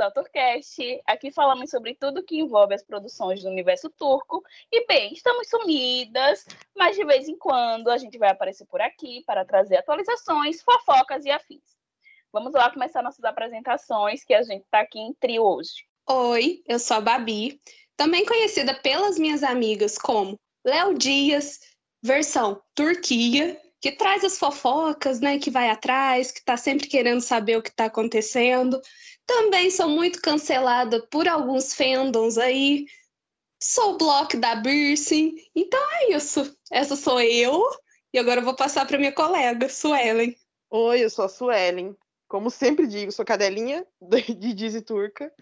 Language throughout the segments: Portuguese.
ao Turcast. Aqui falamos sobre tudo que envolve as produções do universo turco. E bem, estamos sumidas, mas de vez em quando a gente vai aparecer por aqui para trazer atualizações, fofocas e afins. Vamos lá começar nossas apresentações, que a gente está aqui em trio hoje. Oi, eu sou a Babi, também conhecida pelas minhas amigas como Léo Dias, versão Turquia, que traz as fofocas, né, que vai atrás, que está sempre querendo saber o que está acontecendo. Também sou muito cancelada por alguns fandoms aí. Sou o bloco da Birsin. Então é isso. Essa sou eu. E agora eu vou passar para minha colega, Suelen. Oi, eu sou a Suelen. Como sempre digo, sou cadelinha de Dizzy Turca.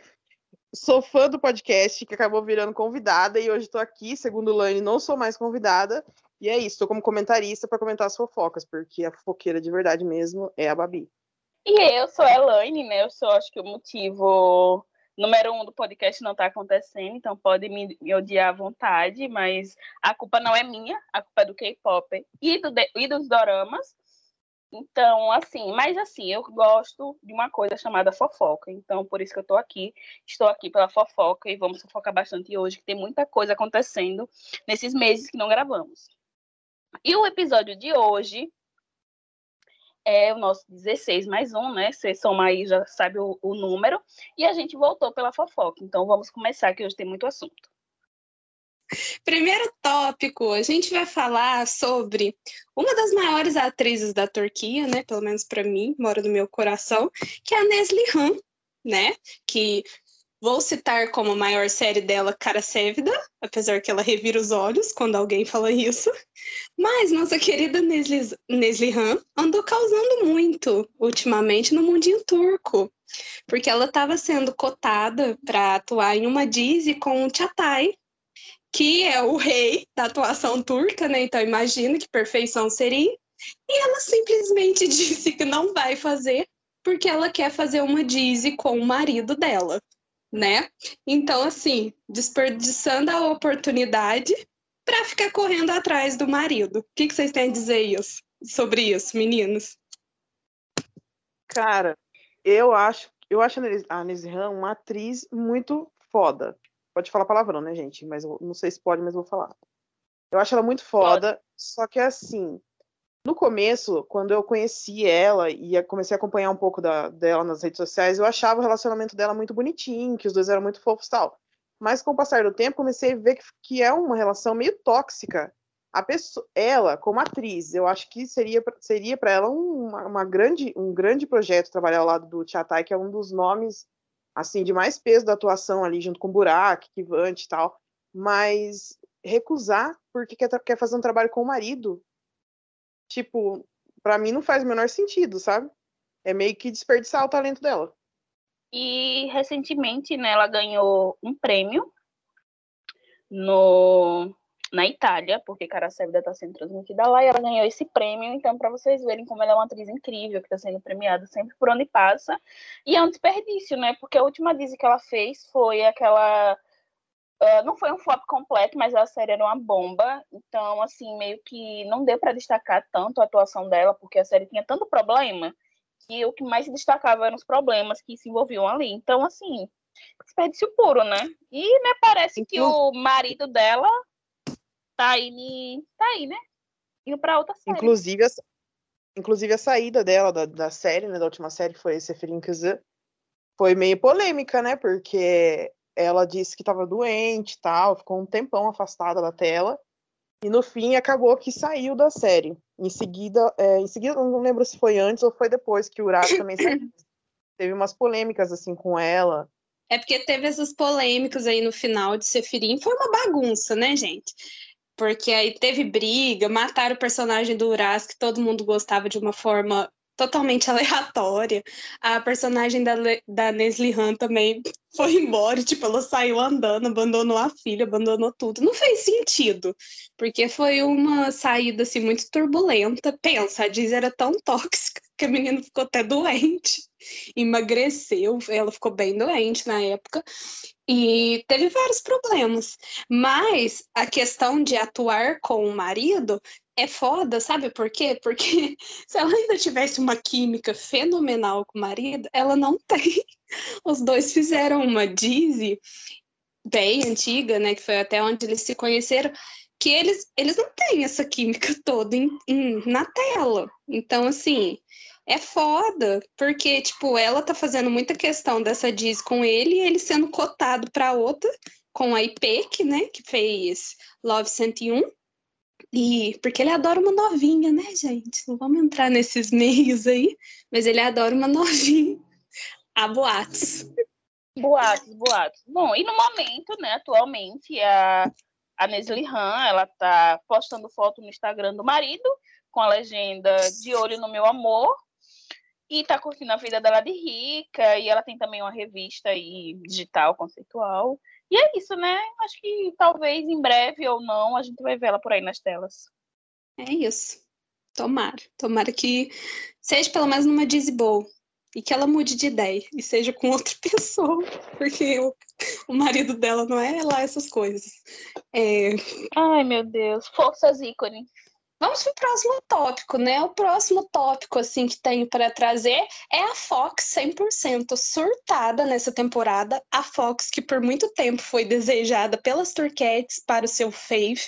Sou fã do podcast, que acabou virando convidada, e hoje estou aqui, segundo o Lane, não sou mais convidada, e é isso, estou como comentarista para comentar as fofocas, porque a fofoqueira de verdade mesmo é a Babi. E eu sou a Elaine, né? Eu sou, acho que o motivo número um do podcast não está acontecendo, então pode me, me, odiar à vontade, mas a culpa não é minha, a culpa é do K-pop e, do, e dos doramas. Então, assim, mas assim, eu gosto de uma coisa chamada fofoca. Então, por isso que eu estou aqui. Estou aqui pela fofoca e vamos fofocar bastante hoje, que tem muita coisa acontecendo nesses meses que não gravamos. E o episódio de hoje é o nosso 16 mais um, né? Você soma aí, já sabe o, o número. E a gente voltou pela fofoca. Então vamos começar, que hoje tem muito assunto. Primeiro tópico, a gente vai falar sobre uma das maiores atrizes da Turquia, né? Pelo menos para mim, mora no meu coração, que é a Neslihan, né? Que Vou citar como maior série dela Cara Sévida, apesar que ela revira os olhos quando alguém fala isso. Mas nossa querida Nesli, Han andou causando muito ultimamente no mundinho turco, porque ela estava sendo cotada para atuar em uma Disney com o Çatay, que é o rei da atuação turca, né? Então imagina que perfeição seria. E ela simplesmente disse que não vai fazer porque ela quer fazer uma Disney com o marido dela né? Então, assim, desperdiçando a oportunidade para ficar correndo atrás do marido. O que, que vocês têm a dizer isso, sobre isso, meninos? Cara, eu acho, eu acho a Nesrihan uma atriz muito foda. Pode falar palavrão, né, gente? Mas eu não sei se pode, mas vou falar. Eu acho ela muito foda, pode. só que assim, no começo, quando eu conheci ela e comecei a acompanhar um pouco da, dela nas redes sociais, eu achava o relacionamento dela muito bonitinho, que os dois eram muito fofos e tal. Mas com o passar do tempo, comecei a ver que, que é uma relação meio tóxica. A pessoa, ela, como atriz, eu acho que seria seria para ela uma, uma, grande, um grande projeto trabalhar ao lado do Chatai, que é um dos nomes assim de mais peso da atuação ali, junto com Burak, Kivante e tal. Mas recusar porque quer, quer fazer um trabalho com o marido tipo, para mim não faz o menor sentido, sabe? É meio que desperdiçar o talento dela. E recentemente, né, ela ganhou um prêmio no na Itália, porque Cara Sévida está sendo transmitida lá, e ela ganhou esse prêmio, então para vocês verem como ela é uma atriz incrível, que está sendo premiada sempre por onde passa, e é um desperdício, né, porque a última Disney que ela fez foi aquela Uh, não foi um flop completo, mas a série era uma bomba. Então, assim, meio que não deu para destacar tanto a atuação dela, porque a série tinha tanto problema que o que mais se destacava eram os problemas que se envolviam ali. Então, assim, desperdício puro, né? E me parece que o marido dela tá aí, tá aí né? Indo pra outra série. Inclusive, a, inclusive a saída dela da, da série, né? Da última série, que foi Seferin Kazan, foi meio polêmica, né? Porque ela disse que estava doente e tal, ficou um tempão afastada da tela. E no fim acabou que saiu da série. Em seguida, é, em seguida, não lembro se foi antes ou foi depois que o Urato também saiu. Teve umas polêmicas assim com ela. É porque teve essas polêmicas aí no final de Sefirim, foi uma bagunça, né, gente? Porque aí teve briga, mataram o personagem do Uras, que todo mundo gostava de uma forma totalmente aleatória. A personagem da, da Nesli Han também foi embora, tipo, ela saiu andando, abandonou a filha, abandonou tudo. Não fez sentido, porque foi uma saída, assim, muito turbulenta. Pensa, a Diz era tão tóxica que a menina ficou até doente, emagreceu, ela ficou bem doente na época, e teve vários problemas. Mas a questão de atuar com o marido é foda, sabe por quê? Porque se ela ainda tivesse uma química fenomenal com o marido, ela não tem. Os dois fizeram uma Dizzy bem antiga, né? Que foi até onde eles se conheceram, que eles, eles não têm essa química toda em, em, na tela. Então, assim, é foda, porque, tipo, ela tá fazendo muita questão dessa Diz com ele e ele sendo cotado pra outra, com a IPEC, né? Que fez Love 101. E porque ele adora uma novinha, né, gente? Não vamos entrar nesses meios aí, mas ele adora uma novinha. A boatos. Boatos, boatos. Bom, e no momento, né, atualmente, a, a Nesli Han, ela tá postando foto no Instagram do marido, com a legenda de olho no meu amor, e tá curtindo a vida dela de rica, e ela tem também uma revista aí, digital, conceitual. E é isso, né? Acho que talvez em breve ou não a gente vai ver ela por aí nas telas. É isso. Tomara. Tomara que seja pelo menos numa Dizzy Bowl. E que ela mude de ideia e seja com outra pessoa. Porque o, o marido dela não é lá essas coisas. É... Ai, meu Deus. Forças ícone. Vamos para o próximo tópico, né? O próximo tópico assim que tenho para trazer é a Fox 100% surtada nessa temporada. A Fox que por muito tempo foi desejada pelas Turquettes para o seu fave,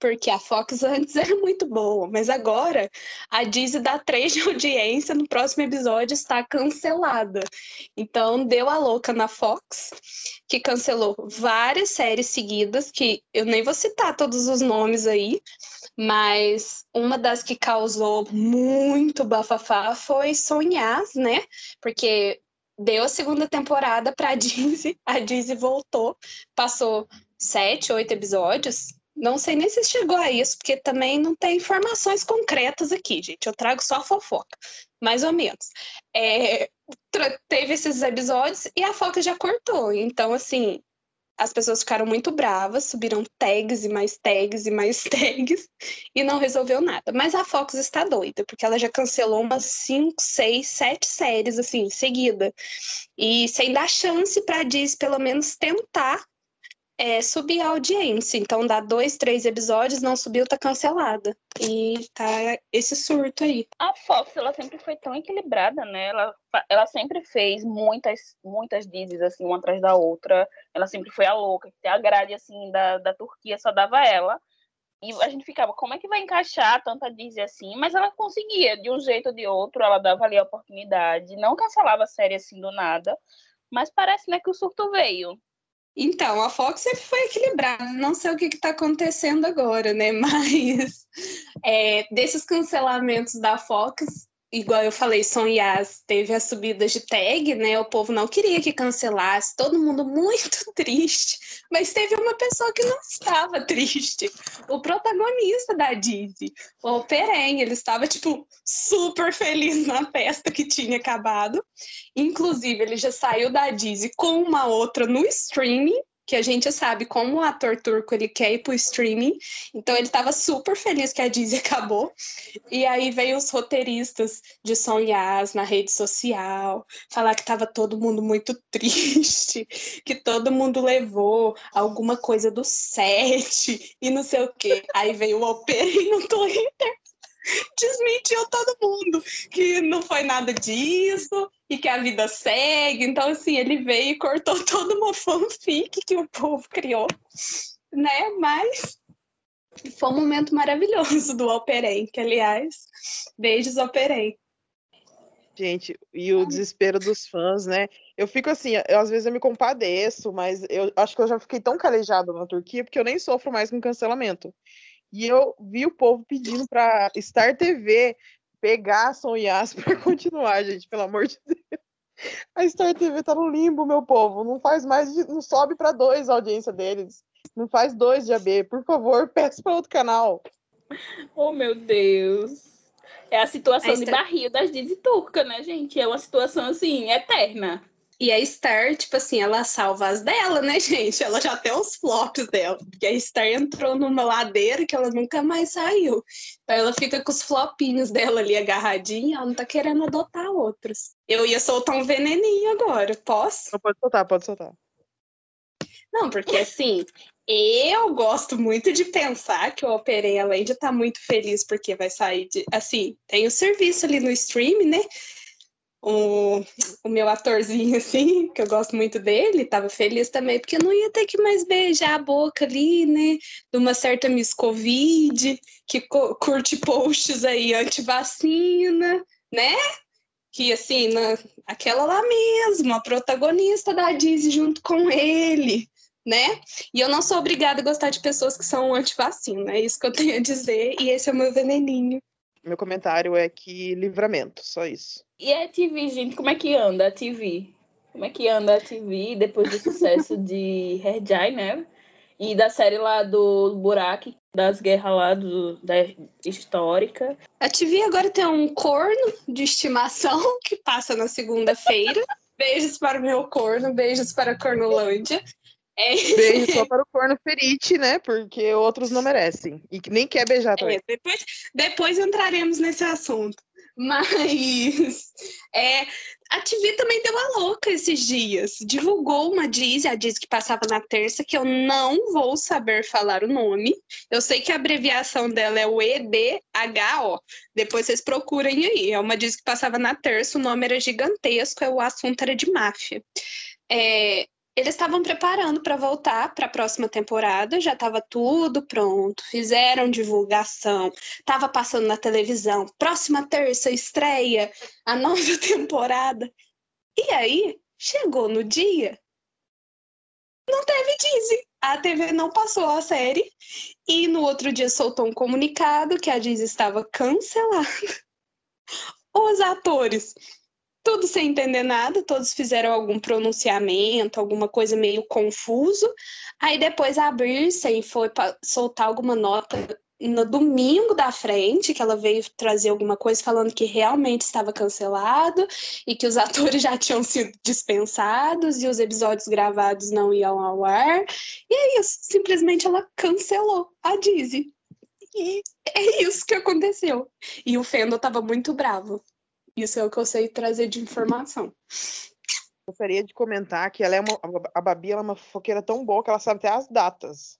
porque a Fox antes era muito boa, mas agora a Disney dá três de audiência, no próximo episódio está cancelada. Então deu a louca na Fox, que cancelou várias séries seguidas, que eu nem vou citar todos os nomes aí, mas uma das que causou muito bafafá foi Sonhar, né? Porque deu a segunda temporada para a Disney, a Disney voltou, passou sete, oito episódios. Não sei nem se chegou a isso, porque também não tem informações concretas aqui, gente. Eu trago só fofoca, mais ou menos. É, teve esses episódios e a foca já cortou. Então, assim, as pessoas ficaram muito bravas, subiram tags e mais tags e mais tags e não resolveu nada. Mas a Fox está doida, porque ela já cancelou umas 5, 6, 7 séries assim, seguida. E sem dar chance para Diz pelo menos tentar é, subir a audiência. Então dá dois, três episódios, não subiu, tá cancelada. E tá esse surto aí. A Fox, ela sempre foi tão equilibrada, né? Ela, ela sempre fez muitas, muitas dizes, assim, uma atrás da outra. Ela sempre foi a louca, a grade, assim, da, da Turquia só dava ela. E a gente ficava, como é que vai encaixar tanta Disney assim? Mas ela conseguia, de um jeito ou de outro, ela dava ali a oportunidade. Não cancelava a série assim do nada. Mas parece, né, que o surto veio. Então, a Fox sempre foi equilibrada, não sei o que está acontecendo agora, né? Mas é, desses cancelamentos da Fox, igual eu falei, Son Yas teve as subidas de tag, né? O povo não queria que cancelasse, todo mundo muito triste, mas teve uma pessoa que não estava triste, o protagonista da Disney, o Peren, ele estava tipo super feliz na festa que tinha acabado. Inclusive, ele já saiu da Disney com uma outra no streaming que a gente sabe como o ator turco ele quer ir pro streaming, então ele estava super feliz que a Disney acabou. E aí veio os roteiristas de Sonhas na rede social, falar que estava todo mundo muito triste, que todo mundo levou alguma coisa do set e não sei o quê. Aí veio o Opera no Twitter desmentiu todo mundo que não foi nada disso e que a vida segue. Então, assim, ele veio e cortou toda uma fanfic que o povo criou, né? Mas foi um momento maravilhoso do Operem, que, aliás, beijos, Operem. Gente, e o desespero dos fãs, né? Eu fico assim, eu, às vezes eu me compadeço, mas eu acho que eu já fiquei tão calejado na Turquia porque eu nem sofro mais com cancelamento. E eu vi o povo pedindo para Star TV pegar a Son Yas para continuar, gente, pelo amor de Deus. A Star TV tá no limbo, meu povo. Não faz mais, não sobe para dois a audiência deles. Não faz dois de AB, por favor, peça para outro canal. Oh, meu Deus. É a situação a de barril das Disney turca, né, gente? É uma situação assim eterna. E a Star, tipo assim, ela salva as dela, né, gente? Ela já tem os flops dela. Porque a Star entrou numa ladeira que ela nunca mais saiu. Então ela fica com os flopinhos dela ali agarradinha, ela não tá querendo adotar outros. Eu ia soltar um veneninho agora, posso? Não, pode soltar, pode soltar. Não, porque assim, Eu gosto muito de pensar que o Operei além de estar tá muito feliz porque vai sair de. Assim, tem o serviço ali no stream, né? O, o meu atorzinho, assim, que eu gosto muito dele, estava feliz também, porque não ia ter que mais beijar a boca ali, né? De uma certa Miss Covid, que curte posts aí anti-vacina, né? Que, assim, na, aquela lá mesmo, a protagonista da Disney junto com ele, né? E eu não sou obrigada a gostar de pessoas que são anti-vacina, é isso que eu tenho a dizer, e esse é o meu veneninho. Meu comentário é que livramento, só isso. E a TV, gente, como é que anda a TV? Como é que anda a TV depois do sucesso de Herjai, né? E da série lá do Burak, das guerras lá do, da histórica. A TV agora tem um corno de estimação que passa na segunda-feira. beijos para o meu corno, beijos para a Cornolândia. É. Beijo só para o corno ferite, né? Porque outros não merecem. E nem quer beijar também. É, depois, depois entraremos nesse assunto. Mas é, a TV também deu a louca esses dias. Divulgou uma Diz, a Diz que passava na terça, que eu não vou saber falar o nome. Eu sei que a abreviação dela é o EDHO. Depois vocês procurem aí. É uma Diz que passava na terça, o nome era gigantesco, o assunto era de máfia. É, eles estavam preparando para voltar para a próxima temporada, já estava tudo pronto, fizeram divulgação, estava passando na televisão, próxima terça estreia a nova temporada. E aí, chegou no dia, não teve Disney. A TV não passou a série e no outro dia soltou um comunicado que a Disney estava cancelada. Os atores tudo sem entender nada, todos fizeram algum pronunciamento, alguma coisa meio confuso. Aí depois a Brisson foi soltar alguma nota no domingo da frente, que ela veio trazer alguma coisa falando que realmente estava cancelado e que os atores já tinham sido dispensados e os episódios gravados não iam ao ar. E é isso, simplesmente ela cancelou a Disney. E é isso que aconteceu. E o Fendo estava muito bravo. Isso é o que eu sei trazer de informação. Gostaria de comentar que ela é uma, a Babi é uma fofoqueira tão boa que ela sabe até as datas.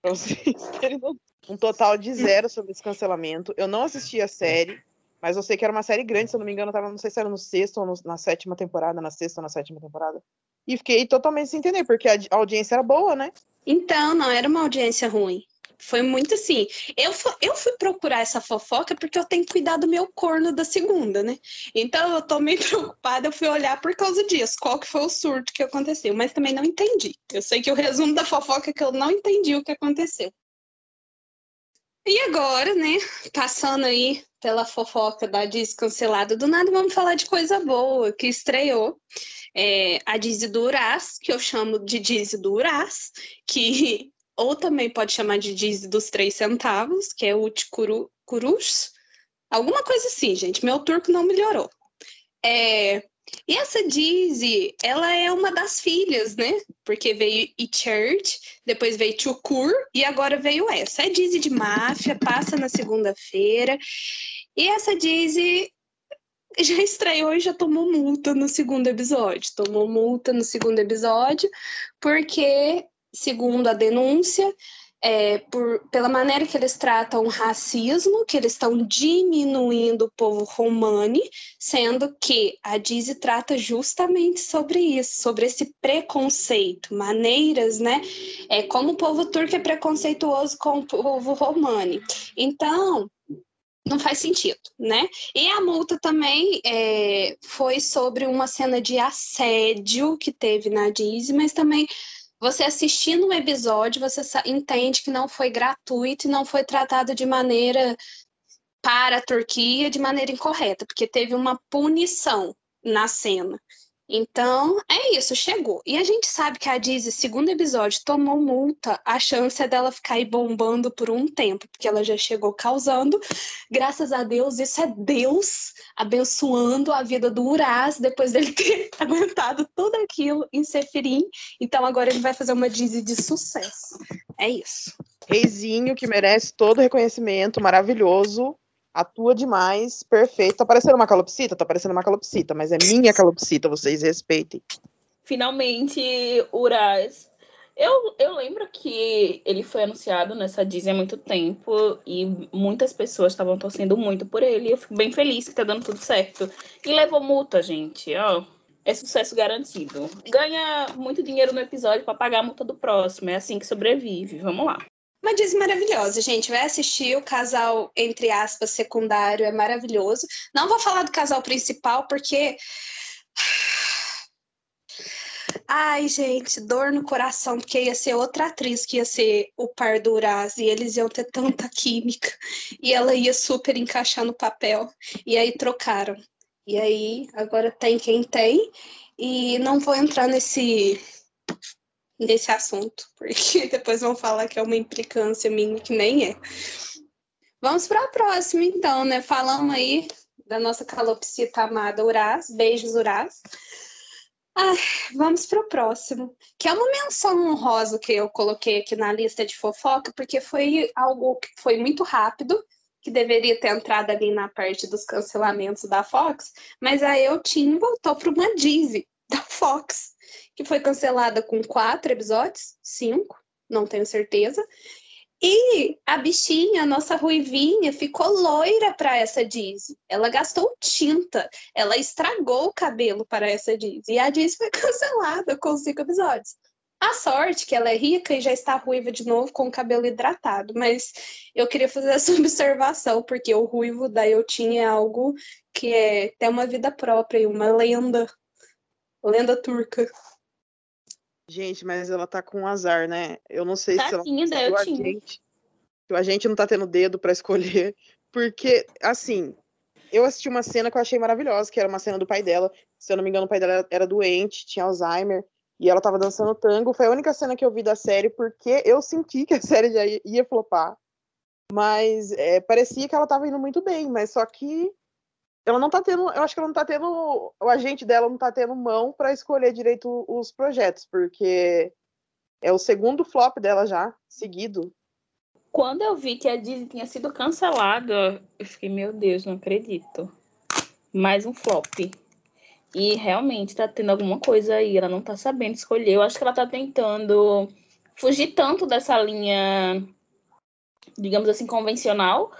Pra vocês terem um total de zero sobre esse cancelamento. Eu não assisti a série, mas eu sei que era uma série grande, se eu não me engano, tava, não sei se era no sexto ou no, na sétima temporada, na sexta ou na sétima temporada. E fiquei totalmente sem entender, porque a, a audiência era boa, né? Então, não era uma audiência ruim. Foi muito assim. Eu, eu fui procurar essa fofoca porque eu tenho que cuidar do meu corno da segunda, né? Então eu tô meio preocupada, eu fui olhar por causa disso, qual que foi o surto que aconteceu, mas também não entendi. Eu sei que o resumo da fofoca é que eu não entendi o que aconteceu. E agora, né, passando aí pela fofoca da Diz cancelada do nada, vamos falar de coisa boa que estreou. É, a Diz do Uraz, que eu chamo de Diz do Uraz, que ou também pode chamar de Dizzy dos três centavos, que é o Ticurus, alguma coisa assim, gente. Meu turco não melhorou. É, e essa Dizzy, ela é uma das filhas, né? Porque veio Church, depois veio Chukur e agora veio essa. É Dizzy de máfia, passa na segunda-feira. E essa Dizzy já estreou e já tomou multa no segundo episódio. Tomou multa no segundo episódio porque segundo a denúncia, é, por, pela maneira que eles tratam o racismo, que eles estão diminuindo o povo romani, sendo que a Dizi trata justamente sobre isso, sobre esse preconceito, maneiras, né? É, como o povo turco é preconceituoso com o povo romani. Então, não faz sentido, né? E a multa também é, foi sobre uma cena de assédio que teve na Disney, mas também você assistindo um episódio, você entende que não foi gratuito e não foi tratado de maneira para a Turquia de maneira incorreta, porque teve uma punição na cena. Então, é isso, chegou. E a gente sabe que a Dizzy, segundo episódio, tomou multa. A chance é dela ficar aí bombando por um tempo, porque ela já chegou causando. Graças a Deus, isso é Deus abençoando a vida do Uraz, depois dele ter aguentado tudo aquilo em Sefirim. Então, agora ele vai fazer uma Dizzy de sucesso. É isso. Reizinho, que merece todo reconhecimento, maravilhoso atua demais, perfeito. Tá parecendo uma calopsita? Tá parecendo uma calopsita, mas é minha calopsita, vocês respeitem. Finalmente, Uraz Eu, eu lembro que ele foi anunciado nessa Disney há muito tempo e muitas pessoas estavam torcendo muito por ele. Eu fico bem feliz que tá dando tudo certo. E levou multa, gente. Ó, é sucesso garantido. Ganha muito dinheiro no episódio para pagar a multa do próximo. É assim que sobrevive. Vamos lá. Uma Disney maravilhosa, gente. Vai assistir o casal, entre aspas, secundário, é maravilhoso. Não vou falar do casal principal, porque. Ai, gente, dor no coração, porque ia ser outra atriz que ia ser o par do Uraz, e eles iam ter tanta química, e ela ia super encaixar no papel, e aí trocaram. E aí, agora tem quem tem, e não vou entrar nesse nesse assunto, porque depois vão falar que é uma implicância minha que nem é. Vamos para a próxima, então, né? Falamos aí da nossa calopsita amada Uraz. Beijos, Uraz. Ah, vamos para o próximo, que é uma menção honrosa que eu coloquei aqui na lista de fofoca, porque foi algo que foi muito rápido, que deveria ter entrado ali na parte dos cancelamentos da Fox, mas a Eutin voltou para uma Disney da Fox que foi cancelada com quatro episódios, cinco, não tenho certeza. E a bichinha, a nossa ruivinha, ficou loira para essa Disney. Ela gastou tinta, ela estragou o cabelo para essa Disney. E a Disney foi cancelada com cinco episódios. A sorte que ela é rica e já está ruiva de novo com o cabelo hidratado, mas eu queria fazer essa observação, porque o ruivo da eu tinha algo que é tem uma vida própria e uma lenda, lenda turca. Gente, mas ela tá com azar, né? Eu não sei tá se ela sim, daí eu a tinha. gente, se a gente não tá tendo dedo para escolher, porque assim, eu assisti uma cena que eu achei maravilhosa, que era uma cena do pai dela. Se eu não me engano, o pai dela era, doente, tinha Alzheimer, e ela tava dançando tango. Foi a única cena que eu vi da série, porque eu senti que a série já ia, ia flopar. Mas é, parecia que ela tava indo muito bem, mas só que ela não tá tendo, eu acho que ela não tá tendo, o agente dela não tá tendo mão para escolher direito os projetos, porque é o segundo flop dela já, seguido. Quando eu vi que a Disney tinha sido cancelada, eu fiquei, meu Deus, não acredito. Mais um flop. E realmente tá tendo alguma coisa aí, ela não tá sabendo escolher. Eu acho que ela tá tentando fugir tanto dessa linha, digamos assim, convencional,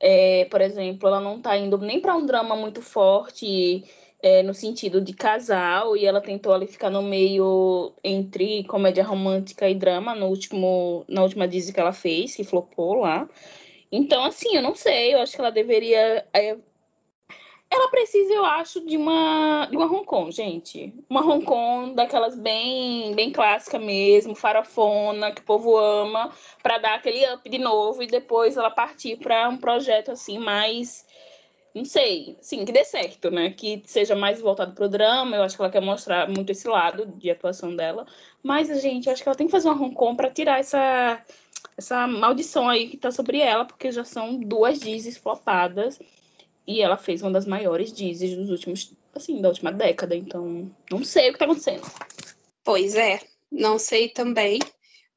é, por exemplo, ela não está indo nem para um drama muito forte é, no sentido de casal, e ela tentou ali ficar no meio entre comédia romântica e drama no último, na última Disney que ela fez, que flopou lá. Então, assim, eu não sei, eu acho que ela deveria é, ela precisa, eu acho, de uma, de uma Hong Kong, gente. Uma Hong Kong daquelas bem, bem clássica mesmo, farofona, que o povo ama, para dar aquele up de novo e depois ela partir para um projeto assim mais não sei, sim, que dê certo, né? Que seja mais voltado pro drama. Eu acho que ela quer mostrar muito esse lado de atuação dela. Mas, gente, eu acho que ela tem que fazer uma Hong Kong para tirar essa, essa maldição aí que tá sobre ela, porque já são duas Disney flopadas. E ela fez uma das maiores Disney dos últimos, assim, da última década. Então, não sei o que tá acontecendo. Pois é, não sei também.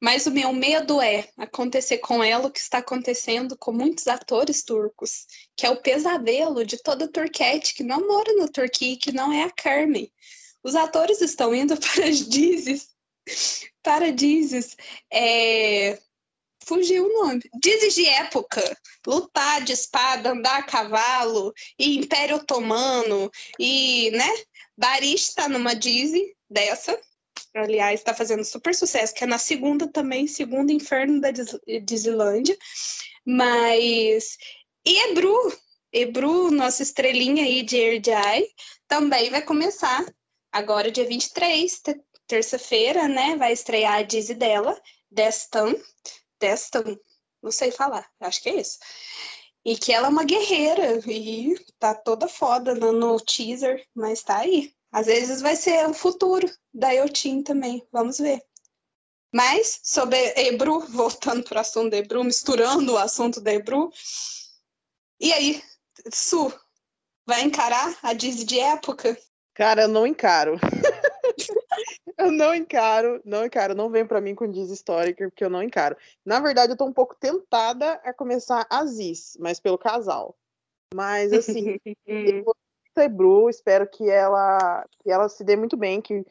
Mas o meu medo é acontecer com ela o que está acontecendo com muitos atores turcos, que é o pesadelo de toda turquete que não mora na Turquia, que não é a Carmen. Os atores estão indo para as Dizes, para Dizes, é, fugiu o nome. Dizes de época. Lutar de espada, andar a cavalo, e Império Otomano, e, né? Baris está numa Dizzy dessa. Aliás, está fazendo super sucesso, que é na segunda também, segundo Inferno da Disneylandia. Mas. Ebru, Ebru, nossa estrelinha aí de Erdjai, também vai começar agora, dia 23, terça-feira, né? Vai estrear a Dizzy dela, Destan, Destan, não sei falar, acho que é isso. E que ela é uma guerreira e tá toda foda no teaser, mas tá aí. Às vezes vai ser o futuro da Yotin também, vamos ver. Mas sobre Ebru, voltando para o assunto da Ebru, misturando o assunto da Ebru. E aí, Su, vai encarar a Disney de época? Cara, eu não encaro. eu não encaro, não encaro, não vem para mim com Diz histórica, porque eu não encaro. Na verdade, eu tô um pouco tentada a começar Aziz, mas pelo casal. Mas assim, eu Bru, espero que ela que ela se dê muito bem, que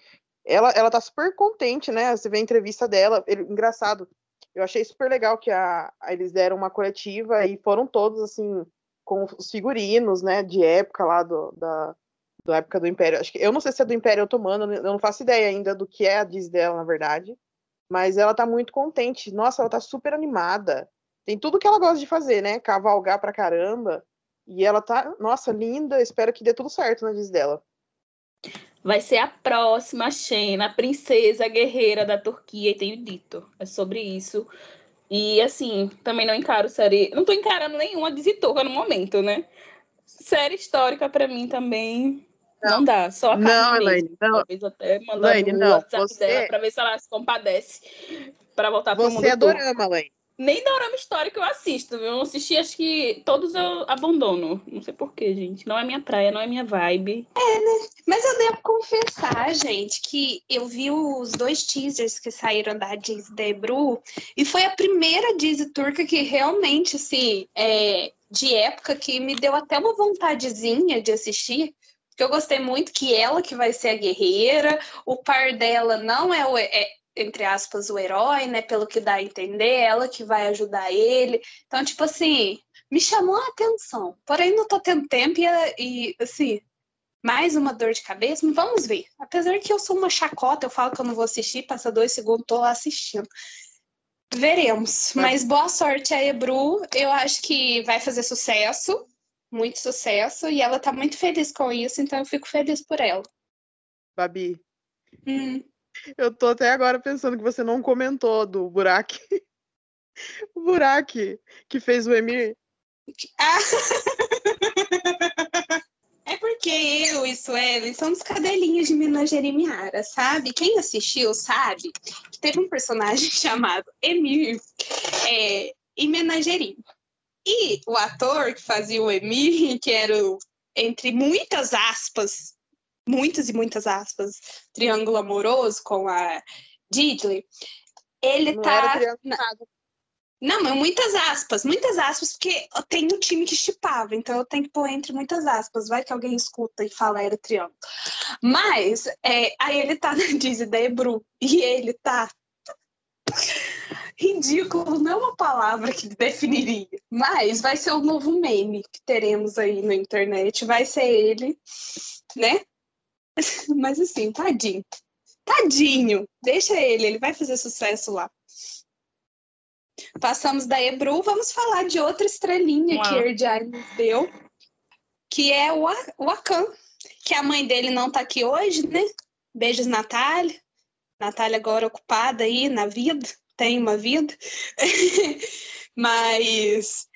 ela, ela tá super contente, né? Você vê a entrevista dela, ele, engraçado. Eu achei super legal que a, a, eles deram uma coletiva e foram todos, assim, com os figurinos, né, de época lá do, da, da época do Império. Acho que, eu não sei se é do Império Otomano, eu não faço ideia ainda do que é a diz dela, na verdade. Mas ela tá muito contente. Nossa, ela tá super animada. Tem tudo que ela gosta de fazer, né? Cavalgar pra caramba. E ela tá, nossa, linda. Espero que dê tudo certo na diz dela vai ser a próxima Xena, princesa guerreira da Turquia, e tenho dito. É sobre isso. E assim, também não encaro série. Não tô encarando nenhuma Desiturga no momento, né? Série histórica para mim também não, não dá. Só a Não, Elaine, não. Talvez até mandar no WhatsApp você... dela pra ver se ela se compadece para voltar pro mundo. Você é dorama, Elaine. Nem dorama histórico eu assisto, viu? Eu assisti, acho que todos eu abandono. Não sei porquê, gente. Não é minha praia, não é minha vibe. É, né? Mas eu devo confessar, gente, que eu vi os dois teasers que saíram da Disney Debru e foi a primeira Disney turca que realmente, assim, é, de época, que me deu até uma vontadezinha de assistir. Porque eu gostei muito que ela que vai ser a guerreira, o par dela não é o. É, entre aspas, o herói, né? Pelo que dá a entender, ela que vai ajudar ele. Então, tipo assim, me chamou a atenção. Porém, não tô tendo tempo e, e assim, mais uma dor de cabeça. Vamos ver. Apesar que eu sou uma chacota, eu falo que eu não vou assistir, passa dois segundos, tô lá assistindo. Veremos. Mas boa sorte a Ebru. Eu acho que vai fazer sucesso, muito sucesso, e ela tá muito feliz com isso, então eu fico feliz por ela. Babi. Hum. Eu tô até agora pensando que você não comentou do Burak. o Burak que fez o Emir. Ah. É porque eu e Suelen somos cadelinhas de Menagerie Miara, sabe? Quem assistiu sabe que teve um personagem chamado Emir é, em Menagerie. E o ator que fazia o Emir, que era, o, entre muitas aspas, muitas e muitas aspas, triângulo amoroso com a Diddley, ele Não tá. Não, mas muitas aspas, muitas aspas, porque eu tenho um time que chipava, então eu tenho que pôr entre muitas aspas. Vai que alguém escuta e fala era triângulo. Mas é, aí ele tá na Disney da Ebru e ele tá ridículo, não é uma palavra que definiria, mas vai ser o novo meme que teremos aí na internet. Vai ser ele, né? Mas assim, tadinho. Tadinho, deixa ele, ele vai fazer sucesso lá. Passamos da Ebru, vamos falar de outra estrelinha Uau. que Erdiane nos deu, que é o, o Akan, que a mãe dele não tá aqui hoje, né? Beijos, Natália. Natália agora ocupada aí na vida, tem uma vida. Mas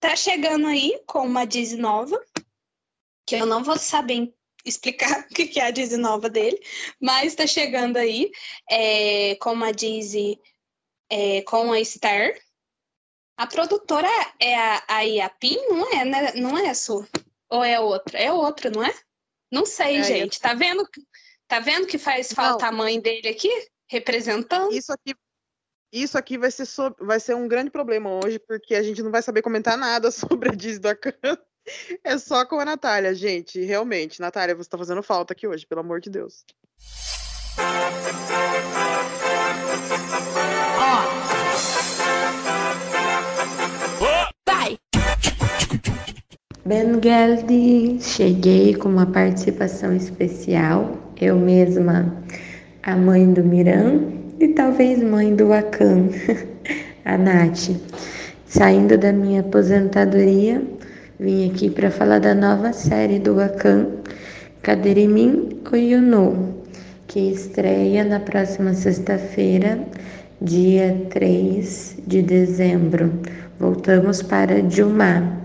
tá chegando aí com uma Disney nova, que eu não vou saber explicar o que é a Disney nova dele, mas tá chegando aí é, com uma Disney é, com a Star. A produtora é a, a Iapim, não é, né? Não é a sua? Ou é outra? É outra, não é? Não sei, é, gente. Tá vendo? Tá vendo que faz falta não. a mãe dele aqui representando? Isso aqui isso aqui vai ser, so... vai ser um grande problema hoje, porque a gente não vai saber comentar nada sobre a Disney da Akan. É só com a Natália, gente. Realmente, Natália, você tá fazendo falta aqui hoje, pelo amor de Deus. Ben Geldi, cheguei com uma participação especial, eu mesma, a mãe do Miran e talvez mãe do Akan, a Nath. Saindo da minha aposentadoria, vim aqui para falar da nova série do Akan, Kaderimin Oyuno, que estreia na próxima sexta-feira, dia 3 de dezembro. Voltamos para Dilma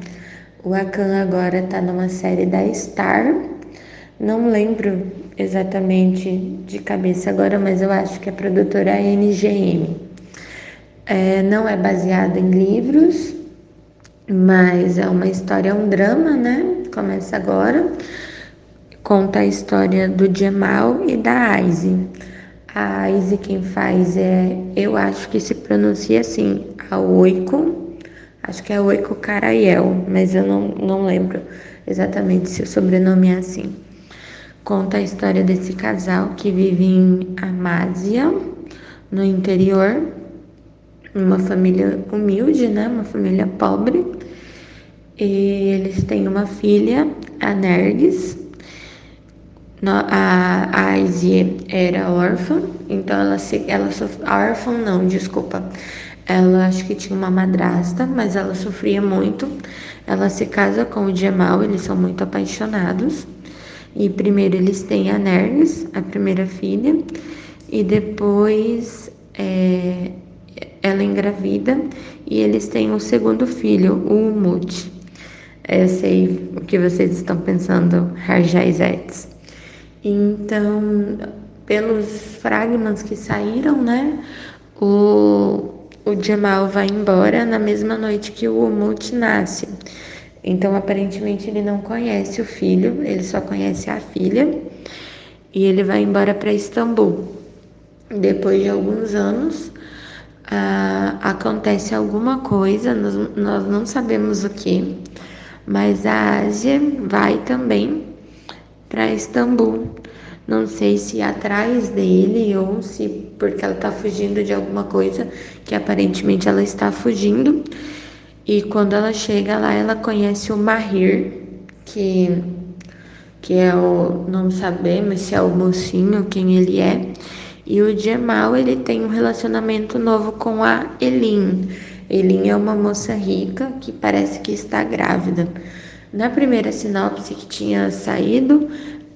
o Akan agora está numa série da Star. Não lembro exatamente de cabeça agora, mas eu acho que a produtora é NGM. É, não é baseado em livros, mas é uma história, é um drama, né? Começa agora. Conta a história do Jamal e da Aize. A Aize quem faz é, eu acho que se pronuncia assim, a Oiko Acho que é Oiko Caraiel, mas eu não, não lembro exatamente se o sobrenome é assim. Conta a história desse casal que vive em Amásia, no interior, uma família humilde, né? Uma família pobre. E eles têm uma filha, a Nergis. A Aizie era órfã, então ela se, ela órfã não, desculpa. Ela acho que tinha uma madrasta, mas ela sofria muito. Ela se casa com o Jamal, eles são muito apaixonados. E primeiro eles têm a Nergis, a primeira filha, e depois é, ela engravida e eles têm um segundo filho, o Umut. Eu sei o que vocês estão pensando, Harjaizets. Então, pelos fragmentos que saíram, né, o, o Jamal vai embora na mesma noite que o Umut nasce. Então, aparentemente, ele não conhece o filho, ele só conhece a filha. E ele vai embora para Istambul. Depois de alguns anos, ah, acontece alguma coisa, nós, nós não sabemos o que, mas a Ásia vai também para Istambul. Não sei se atrás dele ou se porque ela está fugindo de alguma coisa que aparentemente ela está fugindo. E quando ela chega lá, ela conhece o Mahir, que, que é o. Não sabemos se é o mocinho, quem ele é. E o Jamal, ele tem um relacionamento novo com a Elin. Elin é uma moça rica que parece que está grávida. Na primeira sinopse que tinha saído,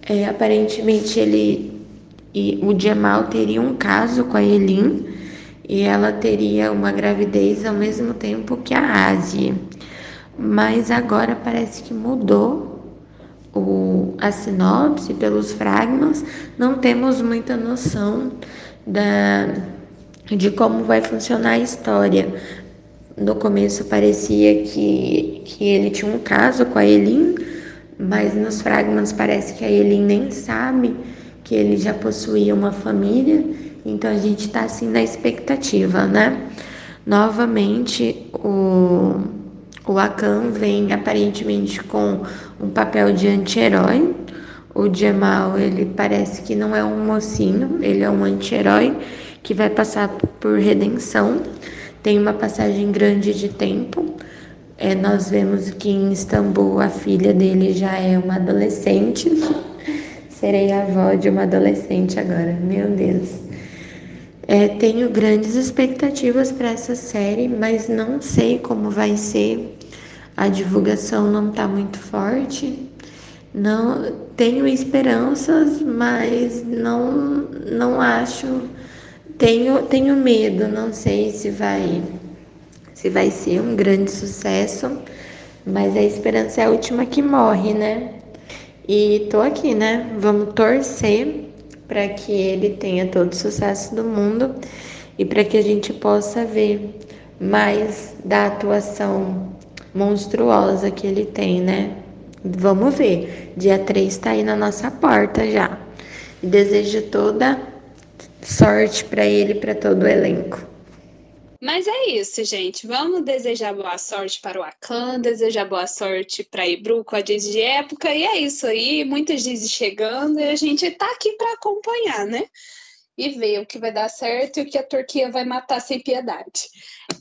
é, aparentemente ele e o Jamal teria um caso com a Elin e ela teria uma gravidez ao mesmo tempo que a Ásia. Mas agora parece que mudou o, a sinopse pelos fragmentos, não temos muita noção da, de como vai funcionar a história. No começo parecia que, que ele tinha um caso com a Elin, mas nos fragmentos parece que a Elin nem sabe que ele já possuía uma família então a gente está assim na expectativa, né? Novamente o, o Akan vem aparentemente com um papel de anti-herói. O Jamal, ele parece que não é um mocinho, ele é um anti-herói que vai passar por redenção. Tem uma passagem grande de tempo. É, nós vemos que em Istambul a filha dele já é uma adolescente. Serei a avó de uma adolescente agora, meu Deus. É, tenho grandes expectativas para essa série, mas não sei como vai ser. A divulgação não está muito forte. Não tenho esperanças, mas não não acho. Tenho tenho medo. Não sei se vai se vai ser um grande sucesso, mas a esperança é a última que morre, né? E tô aqui, né? Vamos torcer para que ele tenha todo o sucesso do mundo e para que a gente possa ver mais da atuação monstruosa que ele tem, né? Vamos ver. Dia 3 está aí na nossa porta já. E desejo toda sorte para ele e para todo o elenco. Mas é isso, gente. Vamos desejar boa sorte para o Akan, desejar boa sorte para Ibru com a Diz de época. E é isso aí, muitas Diz chegando e a gente está aqui para acompanhar, né? E ver o que vai dar certo e o que a Turquia vai matar sem piedade.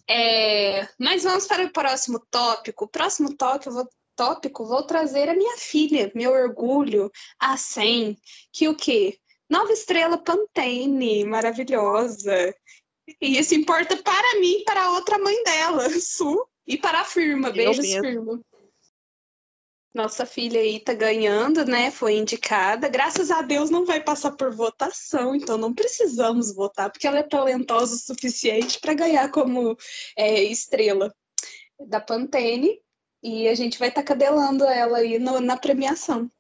É... Mas vamos para o próximo tópico. O próximo tópico eu vou tópico, vou trazer a minha filha, meu orgulho, a 100, que o quê? Nova estrela Pantene, maravilhosa, e isso importa para mim, para a outra mãe dela, Su, e para a firma. Beijos, firma. Nossa filha aí tá ganhando, né? Foi indicada. Graças a Deus não vai passar por votação, então não precisamos votar, porque ela é talentosa o suficiente para ganhar como é, estrela da Pantene. E a gente vai estar tá cadelando ela aí no, na premiação.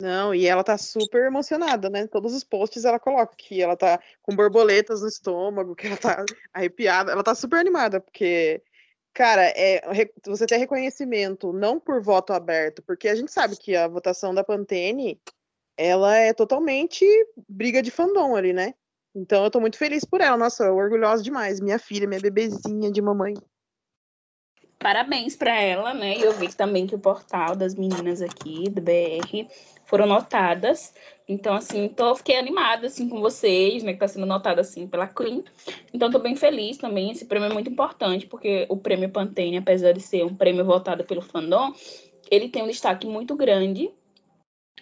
Não, e ela tá super emocionada, né? Todos os posts ela coloca que ela tá com borboletas no estômago, que ela tá arrepiada. Ela tá super animada, porque, cara, é, você ter reconhecimento não por voto aberto, porque a gente sabe que a votação da Pantene, ela é totalmente briga de fandom ali, né? Então eu tô muito feliz por ela. Nossa, orgulhosa demais. Minha filha, minha bebezinha de mamãe. Parabéns para ela, né? E eu vi também que o portal das meninas aqui do BR foram notadas. Então, assim, tô, fiquei animada, assim, com vocês, né? Que tá sendo notada, assim, pela Queen. Então, tô bem feliz também. Esse prêmio é muito importante, porque o prêmio Pantene, apesar de ser um prêmio votado pelo fandom, ele tem um destaque muito grande,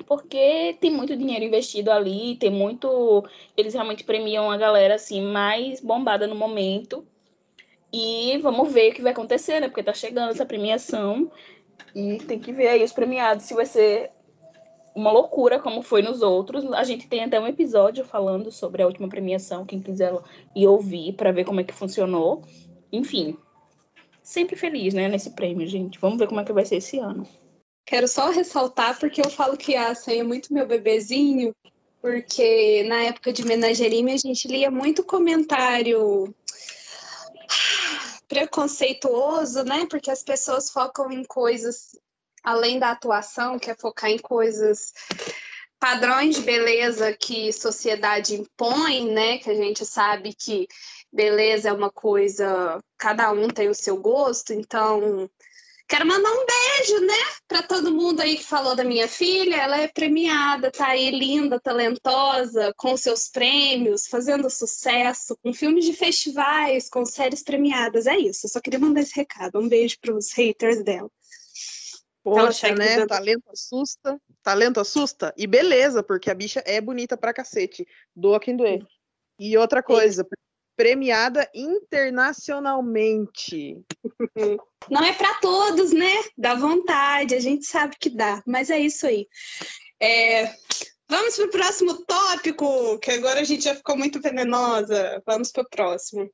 porque tem muito dinheiro investido ali, tem muito... Eles realmente premiam a galera, assim, mais bombada no momento. E vamos ver o que vai acontecer, né? Porque tá chegando essa premiação. E tem que ver aí os premiados, se vai ser uma loucura como foi nos outros. A gente tem até um episódio falando sobre a última premiação, quem quiser ir ouvir para ver como é que funcionou. Enfim, sempre feliz, né, nesse prêmio, gente. Vamos ver como é que vai ser esse ano. Quero só ressaltar porque eu falo que a é muito meu bebezinho, porque na época de menageria a gente lia muito comentário preconceituoso, né? Porque as pessoas focam em coisas além da atuação, que é focar em coisas padrões de beleza que sociedade impõe, né? Que a gente sabe que beleza é uma coisa, cada um tem o seu gosto, então Quero mandar um beijo, né, para todo mundo aí que falou da minha filha. Ela é premiada, tá aí linda, talentosa, com seus prêmios, fazendo sucesso, com filmes de festivais, com séries premiadas. É isso. Eu só queria mandar esse recado. Um beijo para os haters dela. Poxa, né? Dando... Talento assusta. Talento assusta. E beleza, porque a bicha é bonita pra cacete. Doa quem doer. E outra coisa, premiada internacionalmente. Não é para todos, né? Dá vontade, a gente sabe que dá, mas é isso aí. É... Vamos para o próximo tópico, que agora a gente já ficou muito venenosa. Vamos para o próximo.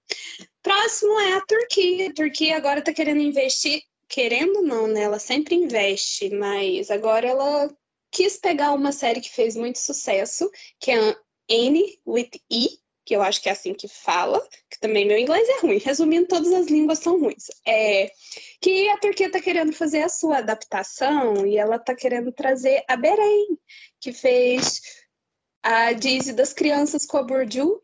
Próximo é a Turquia. A Turquia agora está querendo investir, querendo não, né? Ela sempre investe, mas agora ela quis pegar uma série que fez muito sucesso, que é N with E, que eu acho que é assim que fala, que também meu inglês é ruim. Resumindo, todas as línguas são ruins. É que a Turquia está querendo fazer a sua adaptação e ela está querendo trazer a Beren, que fez a Dizzy das crianças com a Burju.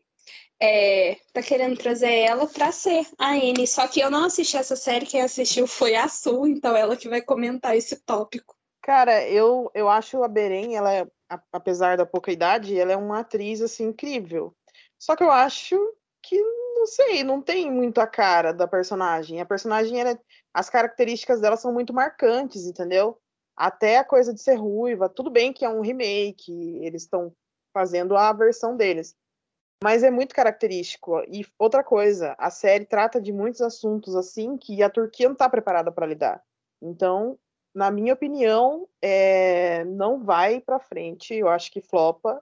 É, tá querendo trazer ela para ser a Anne. Só que eu não assisti essa série, quem assistiu foi a Su, então ela que vai comentar esse tópico. Cara, eu, eu acho a Beren, ela é, apesar da pouca idade, ela é uma atriz assim incrível. Só que eu acho que, não sei, não tem muito a cara da personagem. A personagem, ela, as características dela são muito marcantes, entendeu? Até a coisa de ser ruiva. Tudo bem que é um remake, eles estão fazendo a versão deles. Mas é muito característico. E outra coisa, a série trata de muitos assuntos assim que a Turquia não está preparada para lidar. Então, na minha opinião, é, não vai para frente. Eu acho que flopa.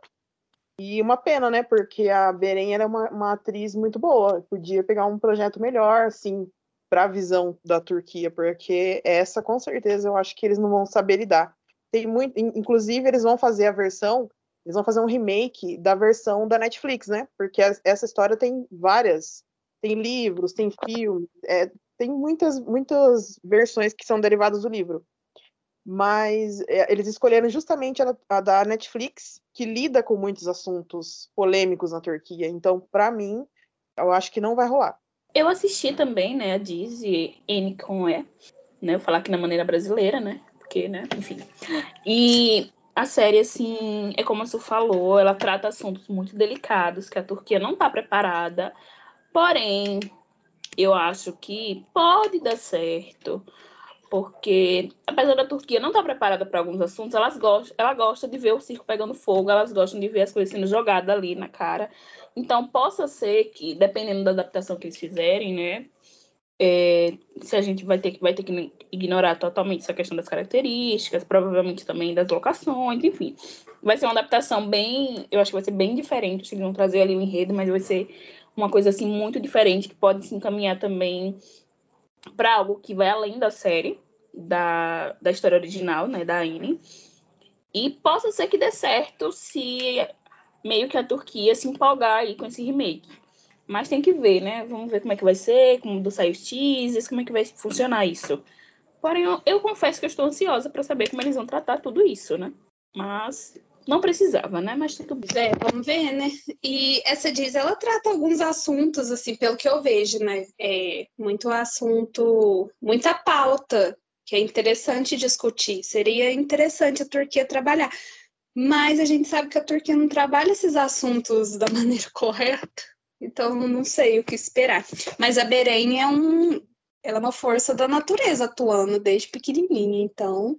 E uma pena, né? Porque a Beren era uma, uma atriz muito boa. Podia pegar um projeto melhor, assim, para a visão da Turquia, porque essa, com certeza, eu acho que eles não vão saber lidar. Tem muito, inclusive, eles vão fazer a versão, eles vão fazer um remake da versão da Netflix, né? Porque essa história tem várias, tem livros, tem filmes, é, tem muitas, muitas versões que são derivadas do livro mas é, eles escolheram justamente a, a, da Netflix, que lida com muitos assuntos polêmicos na Turquia. Então, para mim, eu acho que não vai rolar. Eu assisti também, né, a Dizzy N com E, né, falar aqui na maneira brasileira, né, porque, né, enfim. E a série, assim, é como a Su falou, ela trata assuntos muito delicados que a Turquia não está preparada, porém, eu acho que pode dar certo porque apesar da Turquia não estar preparada para alguns assuntos, elas gostam, ela gosta de ver o circo pegando fogo, elas gostam de ver as coisas sendo jogadas ali na cara. Então, possa ser que, dependendo da adaptação que eles fizerem, né, é, se a gente vai ter que vai ter que ignorar totalmente essa questão das características, provavelmente também das locações, enfim, vai ser uma adaptação bem, eu acho que vai ser bem diferente. Eles vão trazer ali o enredo, mas vai ser uma coisa assim muito diferente que pode se encaminhar também para algo que vai além da série, da, da história original, né, da Anne. E possa ser que dê certo se meio que a Turquia se empolgar aí com esse remake. Mas tem que ver, né? Vamos ver como é que vai ser, como sair os teasers, como é que vai funcionar isso. Porém, eu, eu confesso que eu estou ansiosa para saber como eles vão tratar tudo isso, né? Mas Não precisava, né? Mas tudo bem. É, vamos ver, né? E essa diz, ela trata alguns assuntos, assim, pelo que eu vejo, né? É muito assunto, muita pauta que é interessante discutir. Seria interessante a Turquia trabalhar. Mas a gente sabe que a Turquia não trabalha esses assuntos da maneira correta. Então, não sei o que esperar. Mas a Beren é um, ela é uma força da natureza atuando desde pequenininha. Então,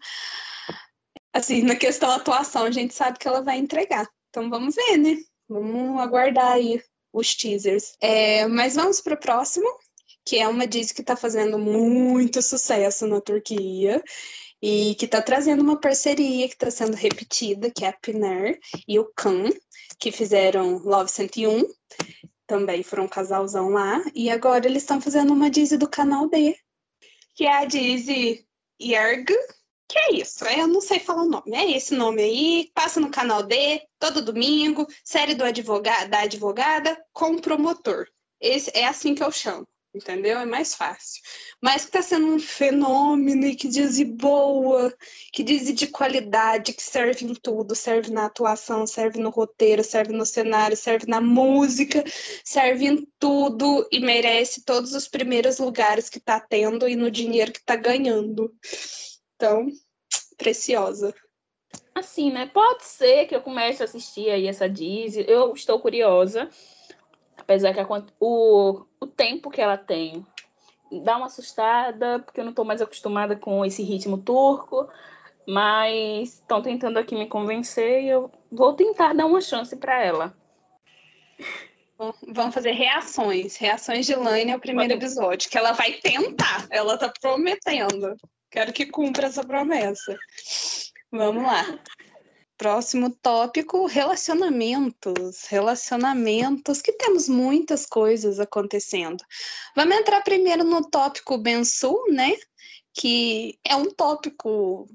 assim, na questão da atuação, a gente sabe que ela vai entregar. Então vamos ver, né? Vamos aguardar aí os teasers. É, mas vamos para o próximo, que é uma diz que está fazendo muito sucesso na Turquia e que está trazendo uma parceria que está sendo repetida, que é a Piner e o Khan, que fizeram Love 101, também foram um casalzão lá, e agora eles estão fazendo uma Dizzy do canal D, que é a Dizzy Yerg, que é isso, eu não sei falar o nome, é esse nome aí, passa no canal D, todo domingo, série do advogado, da advogada com promotor. Esse, é assim que eu chamo, entendeu? É mais fácil. Mas que está sendo um fenômeno e que diz boa, que diz de qualidade, que serve em tudo, serve na atuação, serve no roteiro, serve no cenário, serve na música, serve em tudo e merece todos os primeiros lugares que está tendo e no dinheiro que está ganhando. Então, preciosa. Assim, né? Pode ser que eu comece a assistir aí essa Disney. Eu estou curiosa. Apesar que a, o, o tempo que ela tem dá uma assustada, porque eu não estou mais acostumada com esse ritmo turco. Mas estão tentando aqui me convencer e eu vou tentar dar uma chance para ela. Vamos fazer reações. Reações de Laine ao primeiro episódio, que ela vai tentar. Ela tá prometendo. Quero que cumpra essa promessa. Vamos lá. Próximo tópico: relacionamentos. Relacionamentos, que temos muitas coisas acontecendo. Vamos entrar primeiro no tópico Bensul, né? Que é um tópico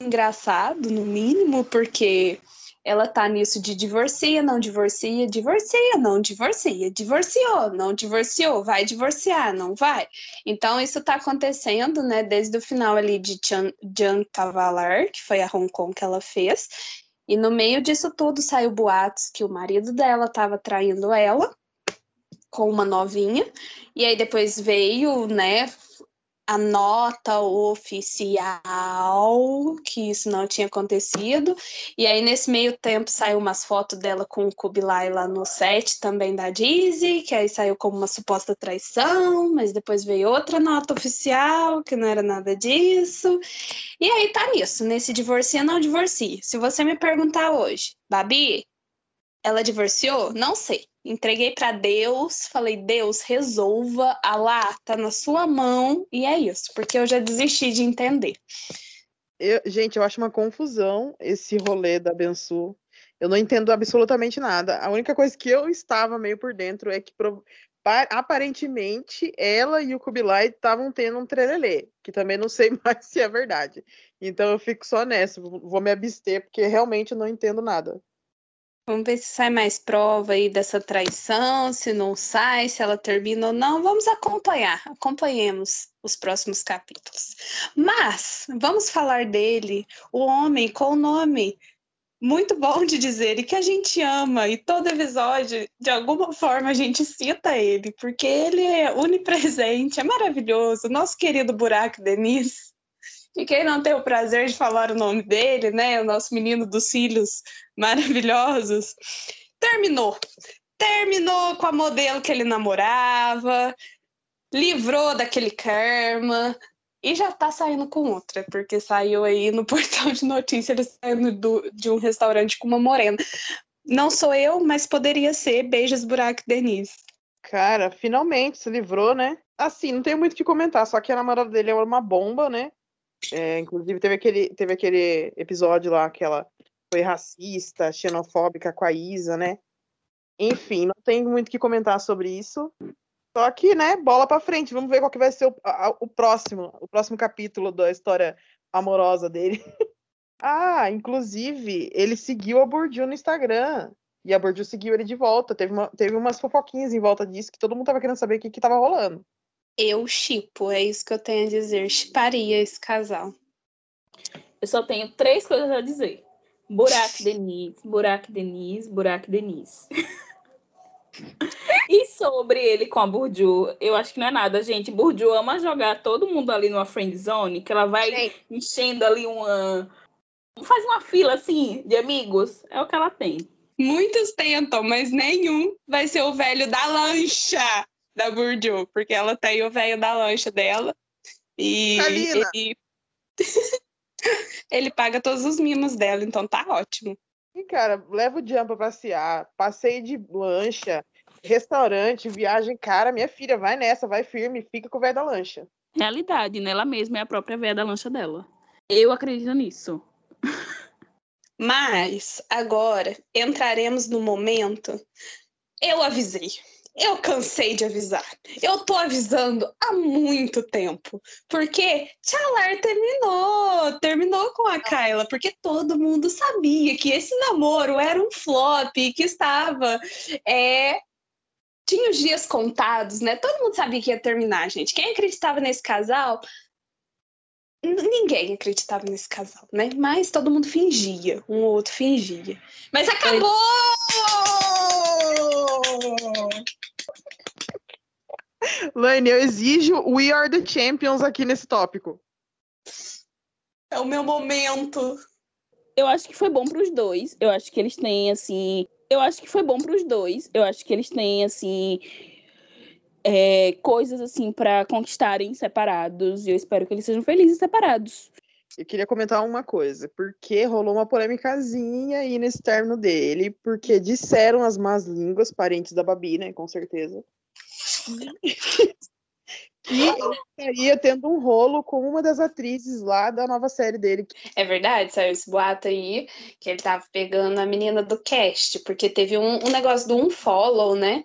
engraçado, no mínimo, porque ela tá nisso de divorcia, não divorcia, divorcia, não divorcia, divorciou, não divorciou, vai divorciar, não vai. Então isso tá acontecendo, né, desde o final ali de Jan Tavalar, que foi a Hong Kong que ela fez. E no meio disso tudo saiu boatos que o marido dela estava traindo ela com uma novinha. E aí depois veio, né, a nota oficial que isso não tinha acontecido. E aí, nesse meio tempo, saiu umas fotos dela com o Kubilai lá no set também da Dizzy, que aí saiu como uma suposta traição, mas depois veio outra nota oficial, que não era nada disso. E aí tá nisso, nesse divorcia não divorcia. Se você me perguntar hoje, Babi, ela divorciou? Não sei. Entreguei para Deus, falei, Deus, resolva, Alá, tá na sua mão, e é isso, porque eu já desisti de entender. Eu, gente, eu acho uma confusão esse rolê da Bensu. Eu não entendo absolutamente nada. A única coisa que eu estava meio por dentro é que aparentemente ela e o Kubilai estavam tendo um trelelê, que também não sei mais se é verdade. Então eu fico só nessa, vou me abster, porque realmente não entendo nada. Vamos ver se sai mais prova aí dessa traição, se não sai, se ela termina ou não. Vamos acompanhar, acompanhemos os próximos capítulos. Mas vamos falar dele, o homem com o nome muito bom de dizer e que a gente ama, e todo episódio, de alguma forma, a gente cita ele, porque ele é onipresente, é maravilhoso. Nosso querido Buraco Denise e quem não tem o prazer de falar o nome dele, né? O nosso menino dos cílios maravilhosos, terminou. Terminou com a modelo que ele namorava, livrou daquele karma e já tá saindo com outra, porque saiu aí no portal de notícias ele saindo do, de um restaurante com uma morena. Não sou eu, mas poderia ser. Beijos, Buraco Denise. Cara, finalmente se livrou, né? Assim, não tenho muito o que comentar, só que a namorada dele é uma bomba, né? É, inclusive, teve aquele, teve aquele episódio lá que ela foi racista, xenofóbica com a Isa, né? Enfim, não tem muito o que comentar sobre isso. Só que, né, bola para frente. Vamos ver qual que vai ser o, a, o próximo, o próximo capítulo da história amorosa dele. ah, inclusive, ele seguiu a Bourdieu no Instagram. E a Bourdieu seguiu ele de volta. Teve, uma, teve umas fofoquinhas em volta disso que todo mundo tava querendo saber o que, que tava rolando. Eu chipo, é isso que eu tenho a dizer. Chiparia esse casal. Eu só tenho três coisas a dizer. Burak Denise, Burak Denise, Burak Denise. e sobre ele com a Burju, eu acho que não é nada, gente. Burju ama jogar todo mundo ali numa friend zone, que ela vai gente. enchendo ali uma. Faz uma fila assim de amigos. É o que ela tem. Muitos tentam, mas nenhum vai ser o velho da lancha da Burju, porque ela tem o velho da lancha dela. E ele... ele paga todos os mimos dela, então tá ótimo. E, cara, leva o Jean pra passear, passeio de lancha, restaurante, viagem, cara, minha filha, vai nessa, vai firme, fica com o velho da lancha. Realidade, né? Ela mesma é a própria velha da lancha dela. Eu acredito nisso. Mas agora entraremos no momento. Eu avisei. Eu cansei de avisar. Eu tô avisando há muito tempo. Porque Chalar terminou. Terminou com a Kyla. Porque todo mundo sabia que esse namoro era um flop, que estava. É, tinha os dias contados, né? Todo mundo sabia que ia terminar, gente. Quem acreditava nesse casal Ninguém acreditava nesse casal, né? Mas todo mundo fingia, um ou outro fingia. Mas acabou! Laine, eu exijo We Are the Champions aqui nesse tópico. É o meu momento. Eu acho que foi bom para os dois. Eu acho que eles têm, assim. Eu acho que foi bom para os dois. Eu acho que eles têm, assim é, coisas assim para conquistarem separados e eu espero que eles sejam felizes separados. Eu queria comentar uma coisa, porque rolou uma polêmicazinha aí nesse término dele, porque disseram as más línguas, parentes da Babi, né, com certeza, que ele estaria tendo um rolo com uma das atrizes lá da nova série dele. É verdade, saiu esse boato aí, que ele tava pegando a menina do cast, porque teve um, um negócio do um follow, né,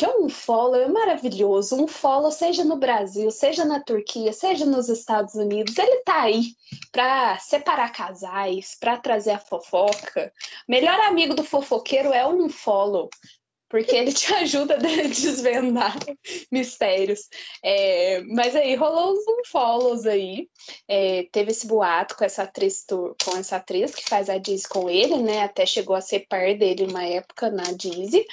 porque um follow é maravilhoso. Um follow, seja no Brasil, seja na Turquia, seja nos Estados Unidos, ele tá aí para separar casais, para trazer a fofoca. Melhor amigo do fofoqueiro é um follow, porque ele te ajuda a desvendar mistérios. É, mas aí rolou uns follows aí. É, teve esse boato com essa atriz com essa atriz que faz a Dizzy com ele, né? Até chegou a ser par dele uma época na Dizzy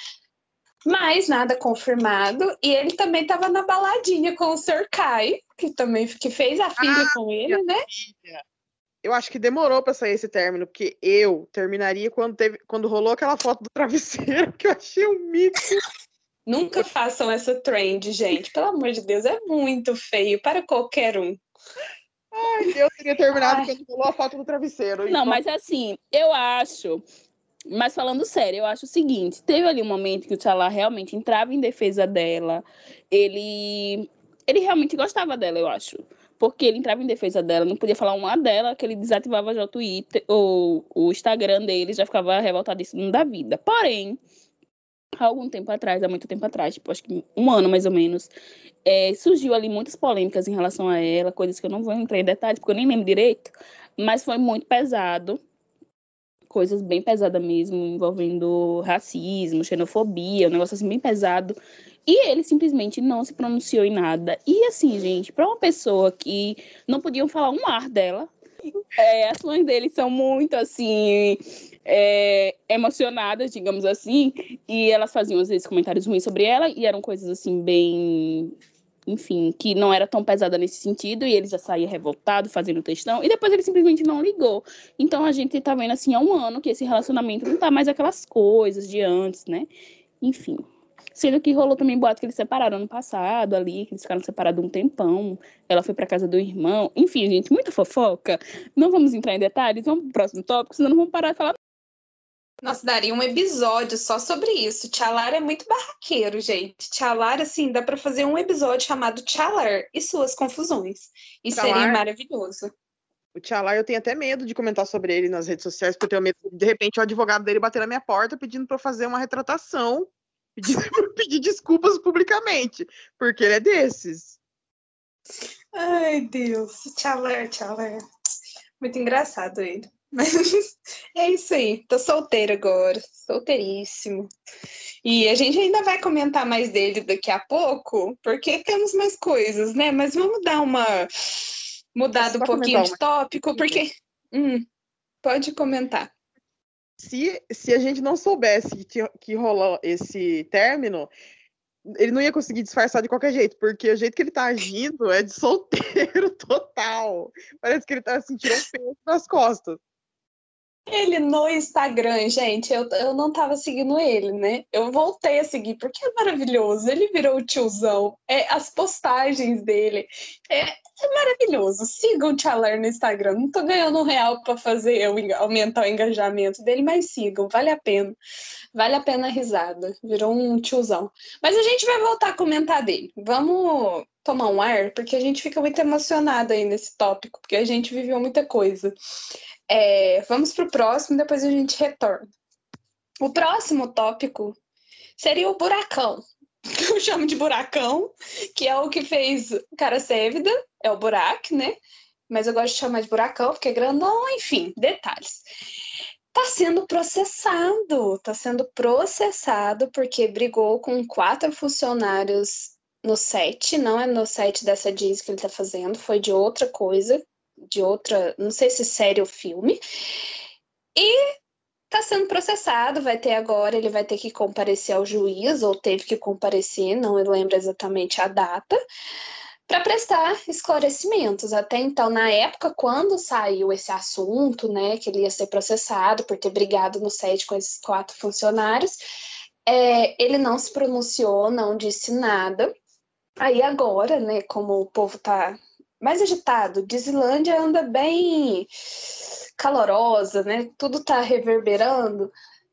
mas nada confirmado. E ele também estava na baladinha com o Sr. Kai, que também que fez a filha ah, com ele, né? Filha. Eu acho que demorou para sair esse término, porque eu terminaria quando, teve, quando rolou aquela foto do travesseiro, que eu achei um mito. Nunca façam essa trend, gente. Pelo amor de Deus, é muito feio para qualquer um. Ai, eu teria terminado Ai. quando rolou a foto do travesseiro. Não, então... mas assim, eu acho mas falando sério, eu acho o seguinte: teve ali um momento que o T'Challa realmente entrava em defesa dela. Ele, ele realmente gostava dela, eu acho. Porque ele entrava em defesa dela, não podia falar uma dela, que ele desativava já o Twitter, ou o Instagram dele, já ficava revoltadíssimo da vida. Porém, há algum tempo atrás, há muito tempo atrás, tipo, acho que um ano mais ou menos, é, surgiu ali muitas polêmicas em relação a ela, coisas que eu não vou entrar em detalhes, porque eu nem lembro direito, mas foi muito pesado coisas bem pesadas mesmo, envolvendo racismo, xenofobia, um negócio assim bem pesado. E ele simplesmente não se pronunciou em nada. E assim, gente, para uma pessoa que não podiam falar um ar dela, é, as fãs dele são muito assim é, emocionadas, digamos assim, e elas faziam às vezes comentários ruins sobre ela e eram coisas assim bem enfim, que não era tão pesada nesse sentido, e ele já saía revoltado, fazendo textão, e depois ele simplesmente não ligou. Então a gente tá vendo assim há um ano que esse relacionamento não tá mais aquelas coisas de antes, né? Enfim. Sendo que rolou também boato que eles separaram ano passado ali, que eles ficaram separados um tempão. Ela foi pra casa do irmão. Enfim, gente, muita fofoca. Não vamos entrar em detalhes, vamos pro próximo tópico, senão não vamos parar de falar nossa, daria um episódio só sobre isso. Tchalar é muito barraqueiro, gente. Tchalar, assim, dá para fazer um episódio chamado Tchalar e suas confusões. E Tchalar, seria maravilhoso. O Tchalar, eu tenho até medo de comentar sobre ele nas redes sociais, porque eu tenho medo de, de repente, o advogado dele bater na minha porta pedindo para eu fazer uma retratação, pedindo pedir desculpas publicamente, porque ele é desses. Ai, Deus. Tchalar, Tchalar. Muito engraçado ele. Mas é isso aí. Tô solteira agora, solteiríssimo. E a gente ainda vai comentar mais dele daqui a pouco, porque temos mais coisas, né? Mas vamos dar uma mudada um pouquinho de tópico, porque. Hum, pode comentar. se, se a gente não soubesse que, que rolou esse término, ele não ia conseguir disfarçar de qualquer jeito, porque o jeito que ele tá agindo é de solteiro total. Parece que ele tá sentindo um peso nas costas. Ele no Instagram, gente, eu, eu não tava seguindo ele, né? Eu voltei a seguir, porque é maravilhoso. Ele virou o tiozão. É, as postagens dele. É, é maravilhoso. Sigam o Tchalar no Instagram. Não tô ganhando um real para fazer eu aumentar o engajamento dele, mas sigam, vale a pena. Vale a pena a risada. Virou um tiozão. Mas a gente vai voltar a comentar dele. Vamos tomar um ar, porque a gente fica muito emocionada aí nesse tópico, porque a gente viveu muita coisa. É, vamos para o próximo, depois a gente retorna. O próximo tópico seria o buracão. Eu chamo de buracão, que é o que fez Cara Sévida, é o buraco, né? Mas eu gosto de chamar de buracão porque é grandão, enfim, detalhes. Tá sendo processado, tá sendo processado porque brigou com quatro funcionários no set, não é no set dessa Disney que ele tá fazendo, foi de outra coisa, de outra, não sei se série ou filme. E está sendo processado, vai ter agora, ele vai ter que comparecer ao juiz, ou teve que comparecer, não lembro exatamente a data, para prestar esclarecimentos. Até então, na época, quando saiu esse assunto, né, que ele ia ser processado por ter brigado no set com esses quatro funcionários, é, ele não se pronunciou, não disse nada. Aí agora, né, como o povo está mais agitado. Dizilândia anda bem calorosa, né? Tudo tá reverberando.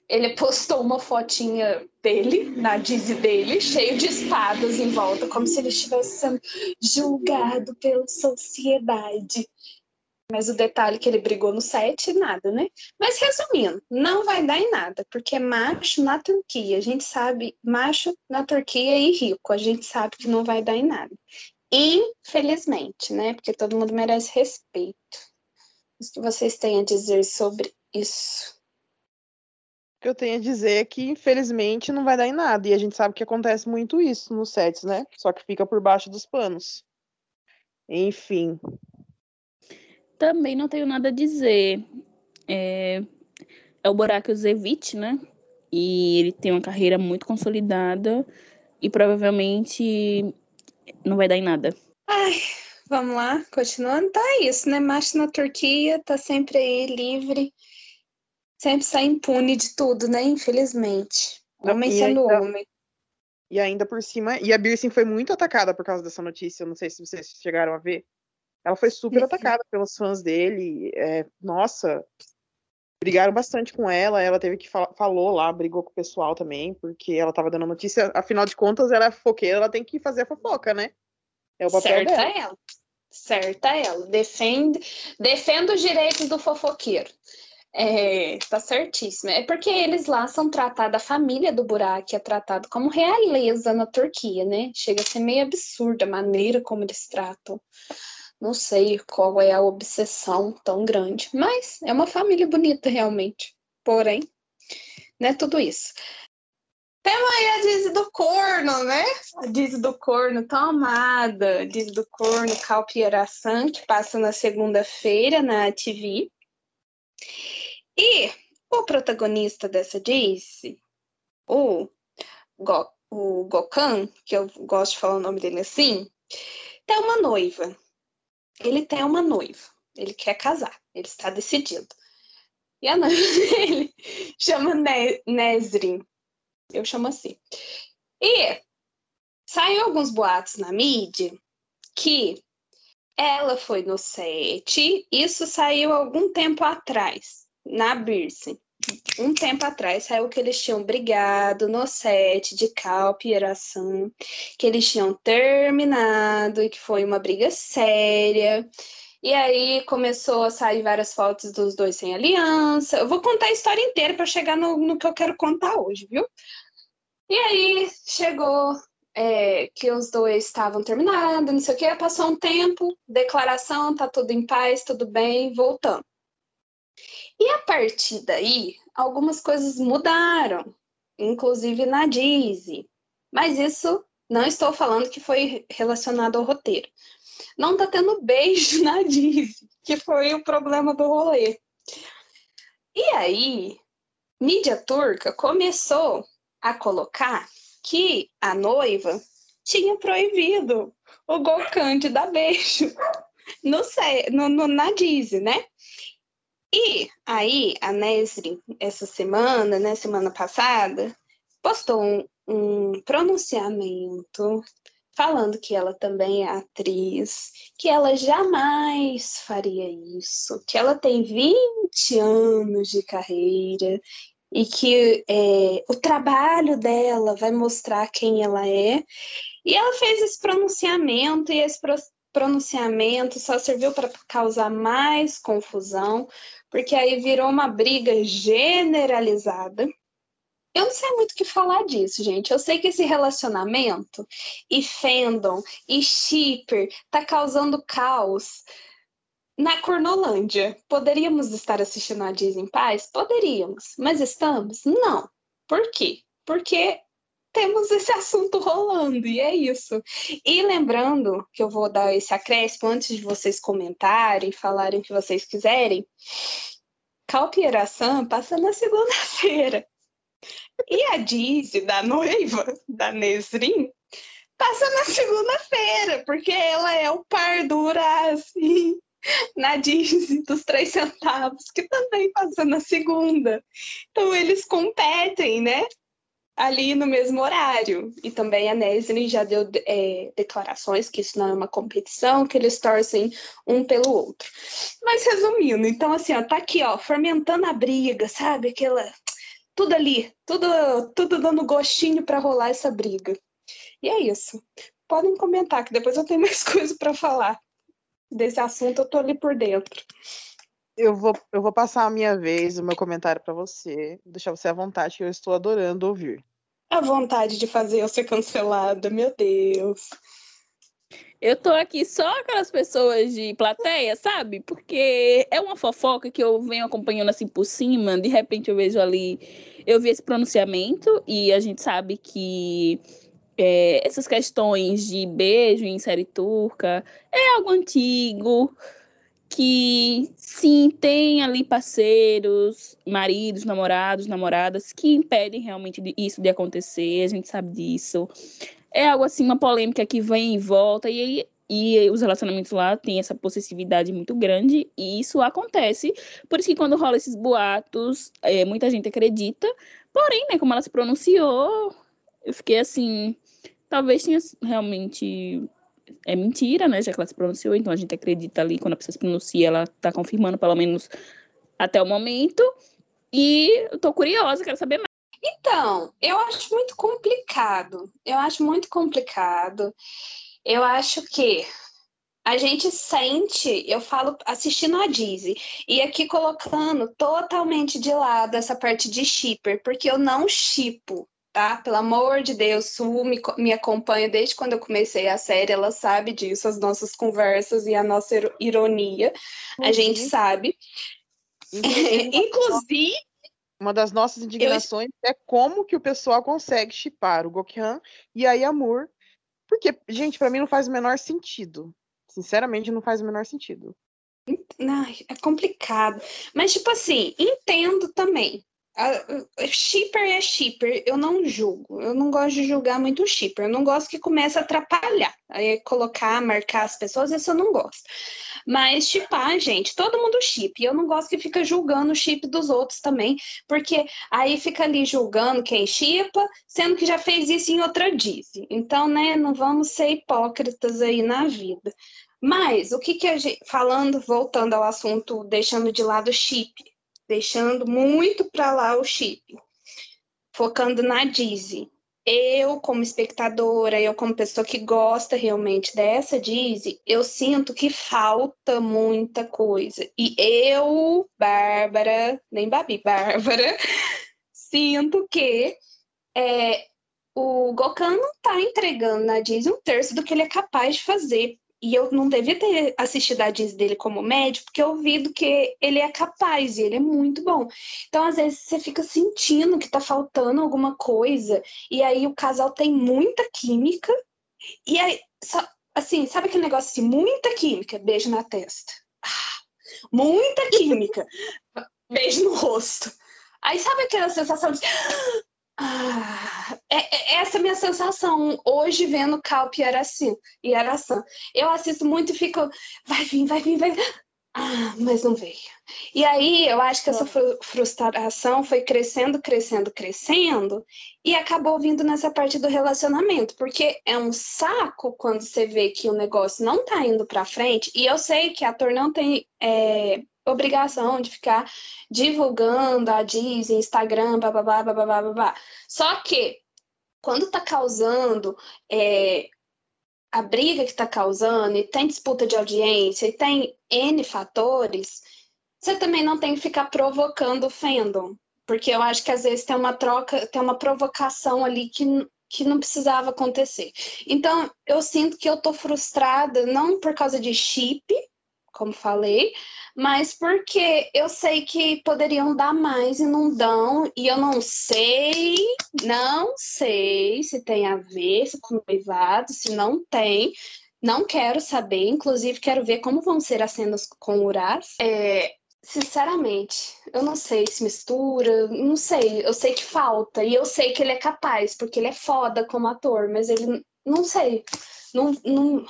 Ele postou uma fotinha dele, na Dizzy dele, cheio de espadas em volta, como se ele estivesse sendo julgado pela sociedade. Mas o detalhe é que ele brigou no set, nada, né? Mas resumindo, não vai dar em nada, porque macho na Turquia, a gente sabe, macho na Turquia e rico, a gente sabe que não vai dar em nada. Infelizmente, né? Porque todo mundo merece respeito. O que vocês têm a dizer sobre isso? O que eu tenho a dizer é que, infelizmente, não vai dar em nada. E a gente sabe que acontece muito isso nos sets, né? Só que fica por baixo dos panos. Enfim. Também não tenho nada a dizer. É, é o Burak Zevich, né? E ele tem uma carreira muito consolidada. E provavelmente não vai dar em nada. Ai, vamos lá, continuando. Tá isso, né? Macho na Turquia tá sempre aí livre, sempre sai impune de tudo, né? Infelizmente. Homem não, sendo ainda, homem. E ainda por cima, e a Birsin foi muito atacada por causa dessa notícia, não sei se vocês chegaram a ver. Ela foi super atacada pelos fãs dele. É, nossa, brigaram bastante com ela. Ela teve que falar, falou lá, brigou com o pessoal também, porque ela tava dando notícia. Afinal de contas, ela é fofoqueira, ela tem que fazer a fofoca, né? É o papel Certa dela. ela. Certa ela. Defende, defende os direitos do fofoqueiro. É, tá certíssimo. É porque eles lá são tratados, a família do Burak é tratada como realeza na Turquia, né? Chega a ser meio absurda a maneira como eles tratam. Não sei qual é a obsessão tão grande, mas é uma família bonita realmente. Porém, não é tudo isso. Temos aí a Dizzy do Corno, né? A Dizzy do Corno tão amada. A Dizzy do Corno, Calpieração, que passa na segunda-feira na TV. E o protagonista dessa Dizzy, o, Go, o Gokan, que eu gosto de falar o nome dele assim, tem uma noiva ele tem uma noiva, ele quer casar, ele está decidido. E a noiva dele chama ne Nesrin, eu chamo assim. E saiu alguns boatos na mídia que ela foi no set, isso saiu algum tempo atrás, na Birsen. Um tempo atrás saiu que eles tinham brigado no set de Calp e que eles tinham terminado e que foi uma briga séria. E aí começou a sair várias fotos dos dois sem aliança. Eu vou contar a história inteira para chegar no, no que eu quero contar hoje, viu? E aí chegou é, que os dois estavam terminados, não sei o que, passou um tempo, declaração, tá tudo em paz, tudo bem, voltando. E a partir daí, algumas coisas mudaram, inclusive na Disney. Mas isso não estou falando que foi relacionado ao roteiro. Não tá tendo beijo na Disney, que foi o problema do rolê. E aí, mídia turca começou a colocar que a noiva tinha proibido o Gokan de dar beijo no, no, na Disney, né? E aí, a Nesrin, essa semana, né, semana passada, postou um, um pronunciamento falando que ela também é atriz, que ela jamais faria isso, que ela tem 20 anos de carreira e que é, o trabalho dela vai mostrar quem ela é. E ela fez esse pronunciamento, e esse pronunciamento só serviu para causar mais confusão, porque aí virou uma briga generalizada eu não sei muito o que falar disso, gente. Eu sei que esse relacionamento e fandom e shipper tá causando caos na Cornolândia. Poderíamos estar assistindo a Disney em paz? Poderíamos. Mas estamos? Não. Por quê? Porque temos esse assunto rolando, e é isso. E lembrando que eu vou dar esse acréscimo antes de vocês comentarem, falarem o que vocês quiserem. Calpieração passa na segunda-feira. E a Dizzy, da noiva, da Nesrin, passa na segunda-feira, porque ela é o par do Horácio na Disney dos três centavos, que também passa na segunda. Então eles competem, né? Ali no mesmo horário. E também a Nesrin já deu é, declarações que isso não é uma competição, que eles torcem um pelo outro. Mas resumindo, então assim, ó, tá aqui, ó, fermentando a briga, sabe? Aquela tudo ali, tudo, tudo dando gostinho para rolar essa briga. E é isso. Podem comentar, que depois eu tenho mais coisa para falar. Desse assunto eu tô ali por dentro. Eu vou, eu vou passar a minha vez, o meu comentário para você, deixar você à vontade, que eu estou adorando ouvir. A vontade de fazer eu ser cancelada, meu Deus. Eu tô aqui só aquelas pessoas de plateia, sabe? Porque é uma fofoca que eu venho acompanhando assim por cima, de repente eu vejo ali, eu vi esse pronunciamento e a gente sabe que é, essas questões de beijo em série turca é algo antigo, que sim, tem ali parceiros, maridos, namorados, namoradas, que impedem realmente isso de acontecer, a gente sabe disso é algo assim, uma polêmica que vem e volta, e, e os relacionamentos lá têm essa possessividade muito grande, e isso acontece. Por isso que quando rola esses boatos, é, muita gente acredita. Porém, né, como ela se pronunciou, eu fiquei assim, talvez tenha realmente é mentira, né? Já que ela se pronunciou, então a gente acredita ali quando a pessoa se pronuncia, ela tá confirmando, pelo menos até o momento. E eu tô curiosa, quero saber mais. Então, eu acho muito complicado. Eu acho muito complicado. Eu acho que a gente sente, eu falo assistindo a Dizzy, e aqui colocando totalmente de lado essa parte de shipper, porque eu não chipo, tá? Pelo amor de Deus, Su me, me acompanha desde quando eu comecei a série, ela sabe disso, as nossas conversas e a nossa ironia, uhum. a gente sabe. Inclusive, uma das nossas indignações eu... é como que o pessoal consegue chipar o Gokhan e a Yamur. Porque, gente, para mim não faz o menor sentido. Sinceramente, não faz o menor sentido. Ai, é complicado. Mas, tipo assim, entendo também. A, shipper é shipper, eu não julgo. Eu não gosto de julgar muito shipper. Eu não gosto que comece a atrapalhar. Aí colocar, marcar as pessoas, isso eu não gosto. Mas chipar, gente, todo mundo chip. Eu não gosto que fica julgando o chip dos outros também, porque aí fica ali julgando quem chipa, sendo que já fez isso em outra disse. Então, né, não vamos ser hipócritas aí na vida. Mas o que que a gente, falando, voltando ao assunto, deixando de lado o chip, deixando muito para lá o chip, focando na Dizzy. Eu, como espectadora, eu como pessoa que gosta realmente dessa Dizzy, eu sinto que falta muita coisa. E eu, Bárbara, nem Babi, Bárbara, sinto que é, o Gokan não está entregando na Disney um terço do que ele é capaz de fazer. E eu não devia ter assistido a Disney dele como médico, porque eu vi do que ele é capaz e ele é muito bom. Então, às vezes, você fica sentindo que tá faltando alguma coisa, e aí o casal tem muita química, e aí, só, assim, sabe aquele negócio assim, muita química, beijo na testa. Ah, muita química, beijo no rosto. Aí sabe aquela sensação de. Ah, é, é, essa é a minha sensação hoje vendo Calp e Araçã. E Araçã. Eu assisto muito e fico, vai vir, vai vir, vai vir. Ah, mas não veio. E aí eu acho que essa frustração foi crescendo, crescendo, crescendo e acabou vindo nessa parte do relacionamento, porque é um saco quando você vê que o negócio não tá indo para frente. E eu sei que ator não tem é, obrigação de ficar divulgando a Disney, Instagram, babá, babá, babá. Só que quando tá causando é, a briga que está causando, e tem disputa de audiência, e tem N fatores, você também não tem que ficar provocando o fandom. Porque eu acho que às vezes tem uma troca, tem uma provocação ali que, que não precisava acontecer. Então, eu sinto que eu tô frustrada, não por causa de chip, como falei, mas porque eu sei que poderiam dar mais e não dão, e eu não sei, não sei se tem a ver com noivado, se não tem, não quero saber, inclusive quero ver como vão ser as cenas com o Uraz. É, sinceramente, eu não sei se mistura, não sei, eu sei que falta, e eu sei que ele é capaz, porque ele é foda como ator, mas ele, não sei, não, não,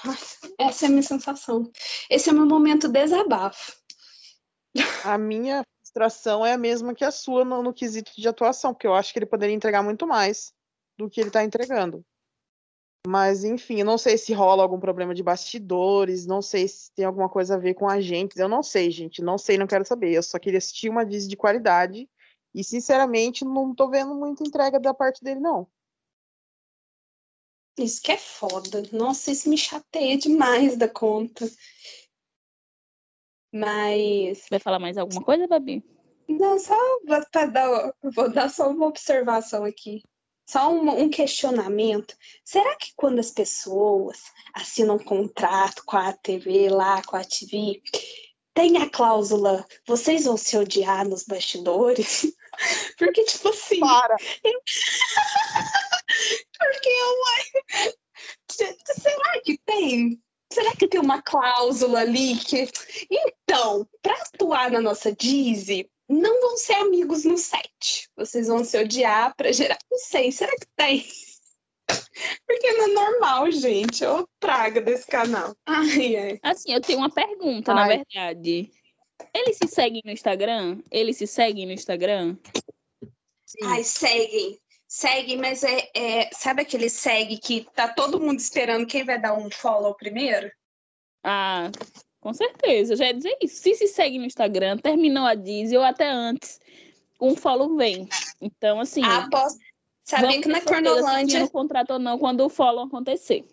essa é a minha sensação. Esse é o meu momento desabafo. A minha frustração é a mesma que a sua no, no quesito de atuação, porque eu acho que ele poderia entregar muito mais do que ele está entregando. Mas, enfim, eu não sei se rola algum problema de bastidores, não sei se tem alguma coisa a ver com agentes, eu não sei, gente, não sei, não quero saber. Eu só queria assistir uma Disney de qualidade e, sinceramente, não tô vendo muita entrega da parte dele, não. Isso que é foda. Nossa, isso me chateia demais da conta. Mas. Vai falar mais alguma coisa, Babi? Não, só para dar, vou dar só uma observação aqui. Só um, um, questionamento. Será que quando as pessoas assinam um contrato com a TV lá, com a TV, tem a cláusula vocês vão se odiar nos bastidores? Porque, tipo assim. Para! Eu... Porque eu. Será que tem? Será que tem uma cláusula ali que. Então, para atuar na nossa Dizzy, não vão ser amigos no set. Vocês vão se odiar para gerar. Não sei, será que tem? Porque não é normal, gente. Ô praga desse canal. Ai, ai. Assim, eu tenho uma pergunta, ai. na verdade. Eles se seguem no Instagram? Eles se seguem no Instagram? Sim. Ai, seguem segue, mas é, é, sabe aquele segue que tá todo mundo esperando quem vai dar um follow primeiro? Ah, com certeza, eu já ia dizer isso. Se se segue no Instagram, terminou a Disney ou até antes, um follow vem. Então, assim. Ah, posso... Sabia que na Cornolândia. Se contrato ou não quando o follow acontecer.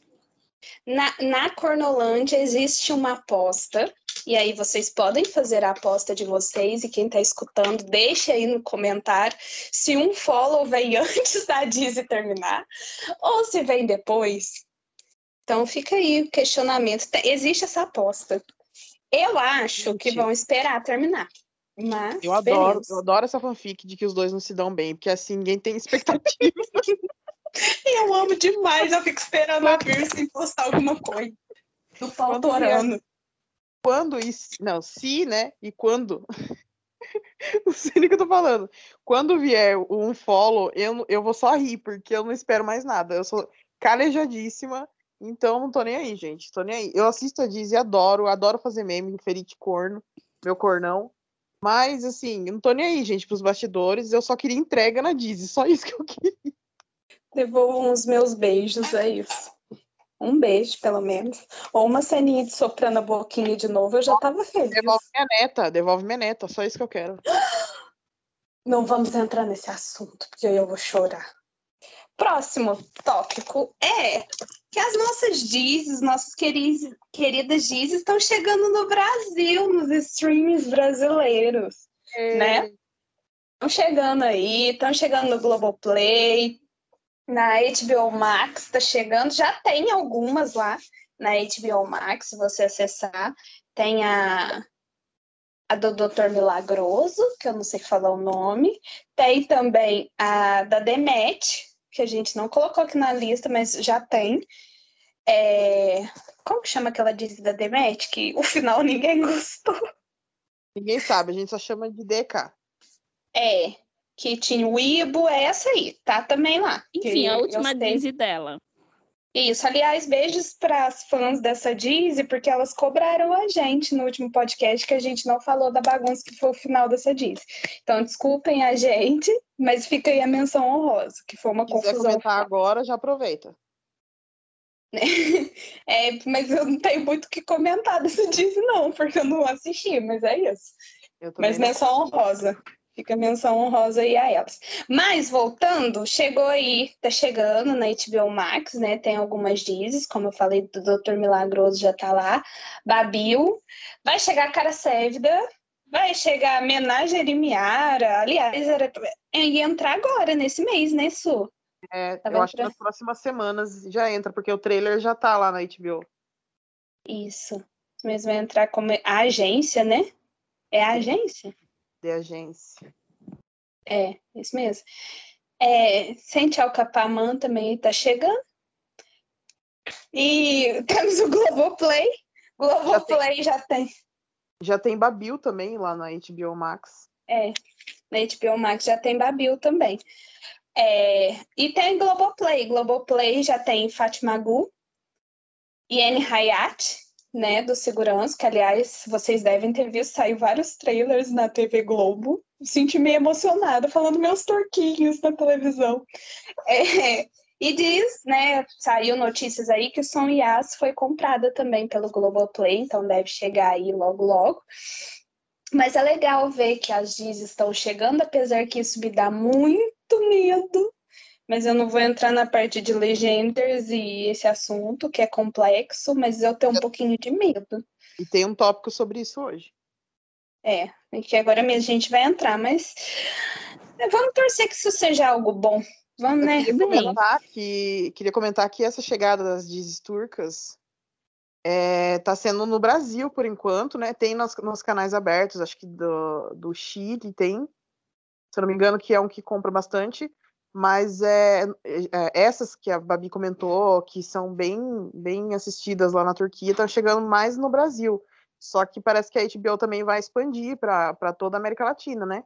Na, na Cornolândia existe uma aposta e aí vocês podem fazer a aposta de vocês e quem está escutando, deixe aí no comentário se um follow vem antes da Disney terminar ou se vem depois. Então fica aí o questionamento. Existe essa aposta. Eu acho que vão esperar terminar. Mas eu adoro, eu adoro essa fanfic de que os dois não se dão bem, porque assim ninguém tem expectativa. eu amo demais, eu fico esperando a Virgem postar alguma coisa. Do pau torando quando e não, se, né? E quando o que eu tô falando. Quando vier um follow, eu, eu vou só rir, porque eu não espero mais nada. Eu sou calejadíssima, então não tô nem aí, gente. Tô nem aí. Eu assisto a Disney, adoro, adoro fazer meme, referir de corno, meu cornão. Mas, assim, eu não tô nem aí, gente, pros bastidores. Eu só queria entrega na Disney, só isso que eu queria. Devolvo os meus beijos, é isso um beijo, pelo menos, ou uma ceninha de soprando a boquinha de novo, eu já tava feliz. Devolve minha neta, devolve minha neta, só isso que eu quero. Não vamos entrar nesse assunto, porque aí eu vou chorar. Próximo tópico é que as nossas Dizes, nossas queridas, queridas Dizes estão chegando no Brasil, nos streams brasileiros, é. né? Estão chegando aí, estão chegando no Globoplay, na HBO Max está chegando, já tem algumas lá na HBO Max, se você acessar. Tem a, a do Doutor Milagroso, que eu não sei falar o nome. Tem também a da Demet, que a gente não colocou aqui na lista, mas já tem. É... Como que chama aquela Disney da Demet? Que o final ninguém gostou. Ninguém sabe, a gente só chama de DK. É, que tinha o Ibo, é essa aí, tá também lá. Enfim, a última. Disney dela. Isso, aliás, beijos para as fãs dessa Disney, porque elas cobraram a gente no último podcast que a gente não falou da bagunça que foi o final dessa Disney. Então, desculpem a gente, mas fica aí a menção honrosa, que foi uma Se quiser confusão. comentar agora, já aproveita. é, mas eu não tenho muito o que comentar dessa Disney, não, porque eu não assisti, mas é isso. Mas menção honrosa. Fica menção honrosa aí a elas. Mas, voltando, chegou aí, tá chegando na HBO Max, né? Tem algumas dizes, como eu falei, do Doutor Milagroso já tá lá. Babil. Vai chegar Cara Sévida. Vai chegar Menagem Miara. Aliás, era... ia entrar agora, nesse mês, né, Su? É, tá eu acho que nas próximas semanas já entra, porque o trailer já tá lá na HBO. Isso. Vai entrar como a agência, né? É a agência? De agência. É, isso mesmo. É, Sente Alcapaman também está chegando. E temos o Globoplay. Globoplay já tem. já tem. Já tem Babil também lá na HBO Max. É, na HBO Max já tem Babil também. É, e tem Globoplay. Globoplay já tem Fátima Gu, Iene Hayat, né, do segurança, que aliás vocês devem ter visto, saiu vários trailers na TV Globo. Senti meio emocionada falando meus torquinhos na televisão. É, e diz, né, saiu notícias aí que o Som Yas foi comprada também pelo Globoplay, então deve chegar aí logo logo. Mas é legal ver que as Diz estão chegando, apesar que isso me dá muito medo, mas eu não vou entrar na parte de legenders e esse assunto, que é complexo, mas eu tenho um pouquinho de medo. E tem um tópico sobre isso hoje. É, que agora mesmo a gente vai entrar, mas vamos torcer que isso seja algo bom. Vamos, né? Queria comentar, que, queria comentar que essa chegada das dizes turcas está é, sendo no Brasil por enquanto, né? Tem nos, nos canais abertos, acho que do, do Chile tem, se eu não me engano, que é um que compra bastante mas é, é, essas que a Babi comentou, que são bem, bem assistidas lá na Turquia, estão chegando mais no Brasil. Só que parece que a HBO também vai expandir para toda a América Latina, né?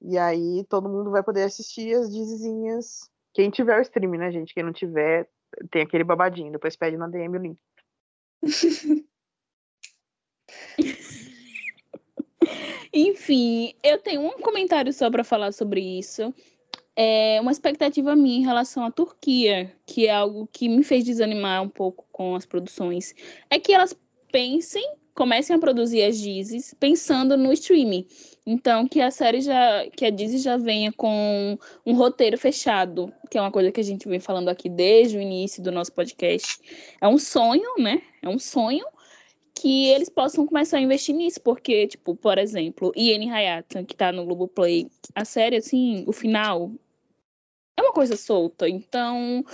E aí todo mundo vai poder assistir as dizizinhas. Quem tiver o stream, né, gente? Quem não tiver, tem aquele babadinho. Depois pede na DM o link. Enfim, eu tenho um comentário só para falar sobre isso é uma expectativa minha em relação à Turquia, que é algo que me fez desanimar um pouco com as produções, é que elas pensem, comecem a produzir as Dizes pensando no streaming. Então, que a série já, que a Disney já venha com um roteiro fechado, que é uma coisa que a gente vem falando aqui desde o início do nosso podcast. É um sonho, né? É um sonho que eles possam começar a investir nisso, porque, tipo, por exemplo, Ian Hayata, que tá no Globoplay, a série, assim, o final é uma coisa solta, então...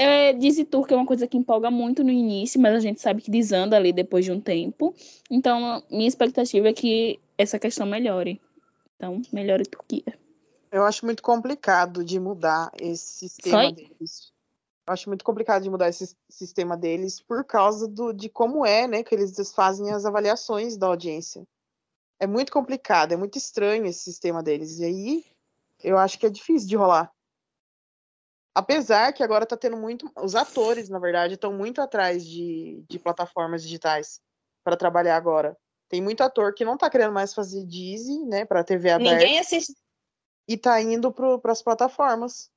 É, Turco é uma coisa que empolga muito no início, mas a gente sabe que desanda ali depois de um tempo. Então, minha expectativa é que essa questão melhore. Então, melhore Turquia. Eu acho muito complicado de mudar esse sistema deles. Eu acho muito complicado de mudar esse sistema deles por causa do, de como é, né, que eles fazem as avaliações da audiência. É muito complicado, é muito estranho esse sistema deles. E aí, eu acho que é difícil de rolar. Apesar que agora tá tendo muito. Os atores, na verdade, estão muito atrás de, de plataformas digitais para trabalhar agora. Tem muito ator que não tá querendo mais fazer Disney, né, para TV aberta. Ninguém assiste. E tá indo para as plataformas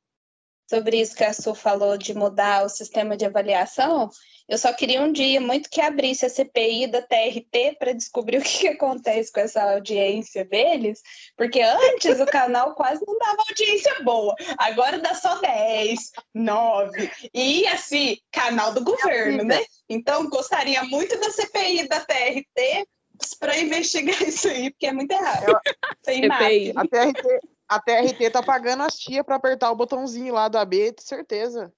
sobre isso que a Su falou de mudar o sistema de avaliação, eu só queria um dia muito que abrisse a CPI da TRT para descobrir o que, que, acontece com essa audiência deles, porque antes o canal quase não dava audiência boa, agora dá só 10, 9, e assim, canal do governo, né? Então, gostaria muito da CPI da TRT para investigar isso aí, porque é muito errado. Eu... CPI. A TRT, a TRT tá pagando as tia para apertar o botãozinho lá do AB, certeza.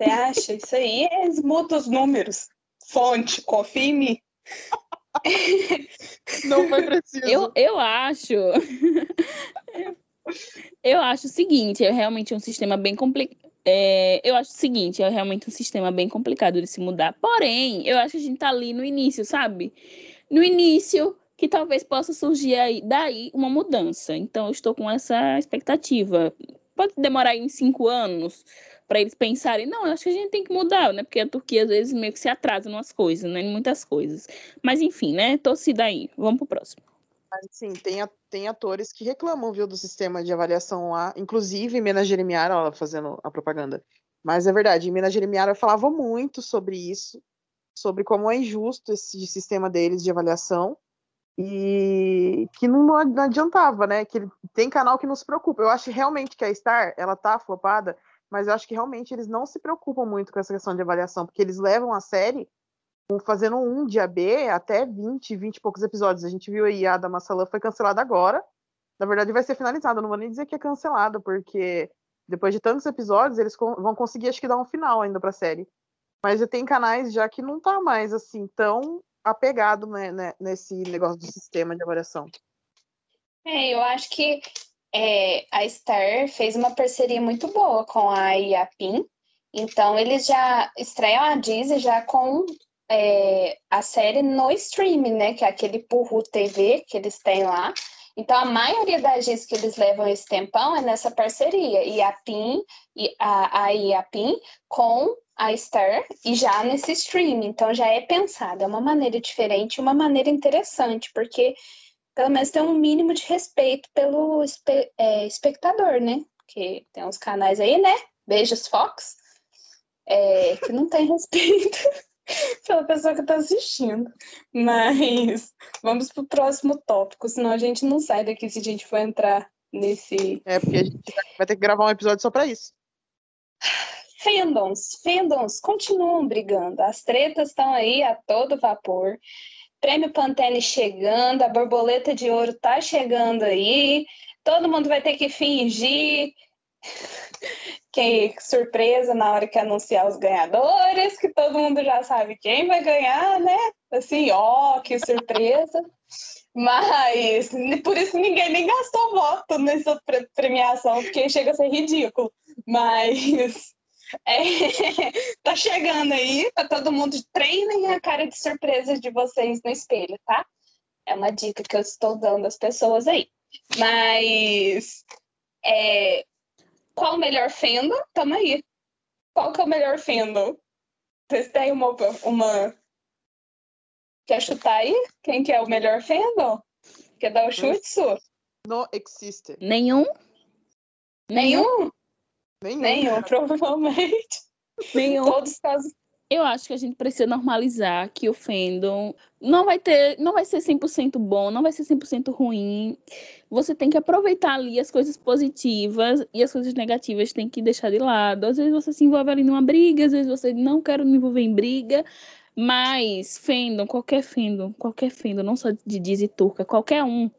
Você acha? Isso aí é muda os números. Fonte, confia em mim. Não foi preciso. Eu, eu acho. eu acho o seguinte, é realmente um sistema bem complicado. É, eu acho o seguinte, é realmente um sistema bem complicado de se mudar. Porém, eu acho que a gente tá ali no início, sabe? No início, que talvez possa surgir aí, daí uma mudança. Então, eu estou com essa expectativa. Pode demorar aí uns cinco anos para eles pensarem, não, eu acho que a gente tem que mudar, né? Porque a Turquia às vezes meio que se atrasa em umas coisas, né? Em muitas coisas. Mas enfim, né? Torcida aí. Vamos pro próximo. Sim, tem, tem atores que reclamam, viu, do sistema de avaliação lá. Inclusive, Mena Jeremiara, ela fazendo a propaganda. Mas é verdade, Mena Jeremiara falava muito sobre isso, sobre como é injusto esse sistema deles de avaliação e que não, não adiantava, né? Que tem canal que não se preocupa. Eu acho realmente que a Star, ela tá flopada, mas eu acho que realmente eles não se preocupam muito com essa questão de avaliação, porque eles levam a série fazendo um dia B até 20, 20 e poucos episódios. A gente viu aí a Dama Salam foi cancelada agora. Na verdade, vai ser finalizada. Não vou nem dizer que é cancelada, porque depois de tantos episódios, eles vão conseguir, acho que, dar um final ainda pra série. Mas já tem canais já que não tá mais assim tão apegado né, né, nesse negócio do sistema de avaliação. É, eu acho que é, a Star fez uma parceria muito boa com a Iapim. Então, eles já estreiam a Disney já com é, a série no streaming, né? Que é aquele Purru TV que eles têm lá. Então, a maioria das vezes que eles levam esse tempão é nessa parceria. A PIN, e a, a IAPIN com a Star e já nesse streaming. Então, já é pensado. É uma maneira diferente, uma maneira interessante, porque pelo menos tem um mínimo de respeito pelo espe é, espectador, né? Porque tem uns canais aí, né? Beijos Fox, é, que não tem respeito pela pessoa que está assistindo. Mas vamos para o próximo tópico, senão a gente não sai daqui se a gente for entrar nesse. É, porque a gente vai ter que gravar um episódio só para isso. Fandoms, fandoms continuam brigando. As tretas estão aí a todo vapor. Prêmio Pantene chegando, a borboleta de ouro tá chegando aí. Todo mundo vai ter que fingir que surpresa na hora que anunciar os ganhadores, que todo mundo já sabe quem vai ganhar, né? Assim, ó, que surpresa. Mas por isso ninguém nem gastou voto nessa premiação, porque chega a ser ridículo. Mas é, tá chegando aí, tá todo mundo treinem a cara de surpresa de vocês no espelho, tá? É uma dica que eu estou dando às pessoas aí. Mas é, qual o melhor fandom? Tamo aí. Qual que é o melhor fandom? Vocês têm uma, uma. Quer chutar aí? Quem que é o melhor fandom? Quer dar o chute, Su? Não existe. Nenhum? Nenhum? Nenhum, Nenhum provavelmente. Nenhum. Todos casos. Eu acho que a gente precisa normalizar que o fandom não vai ter, não vai ser 100% bom, não vai ser 100% ruim. Você tem que aproveitar ali as coisas positivas e as coisas negativas tem que deixar de lado. Às vezes você se envolve ali numa briga, às vezes você não quer me envolver em briga, mas fandom, qualquer fandom, qualquer fandom, não só de Diz e Turca, qualquer um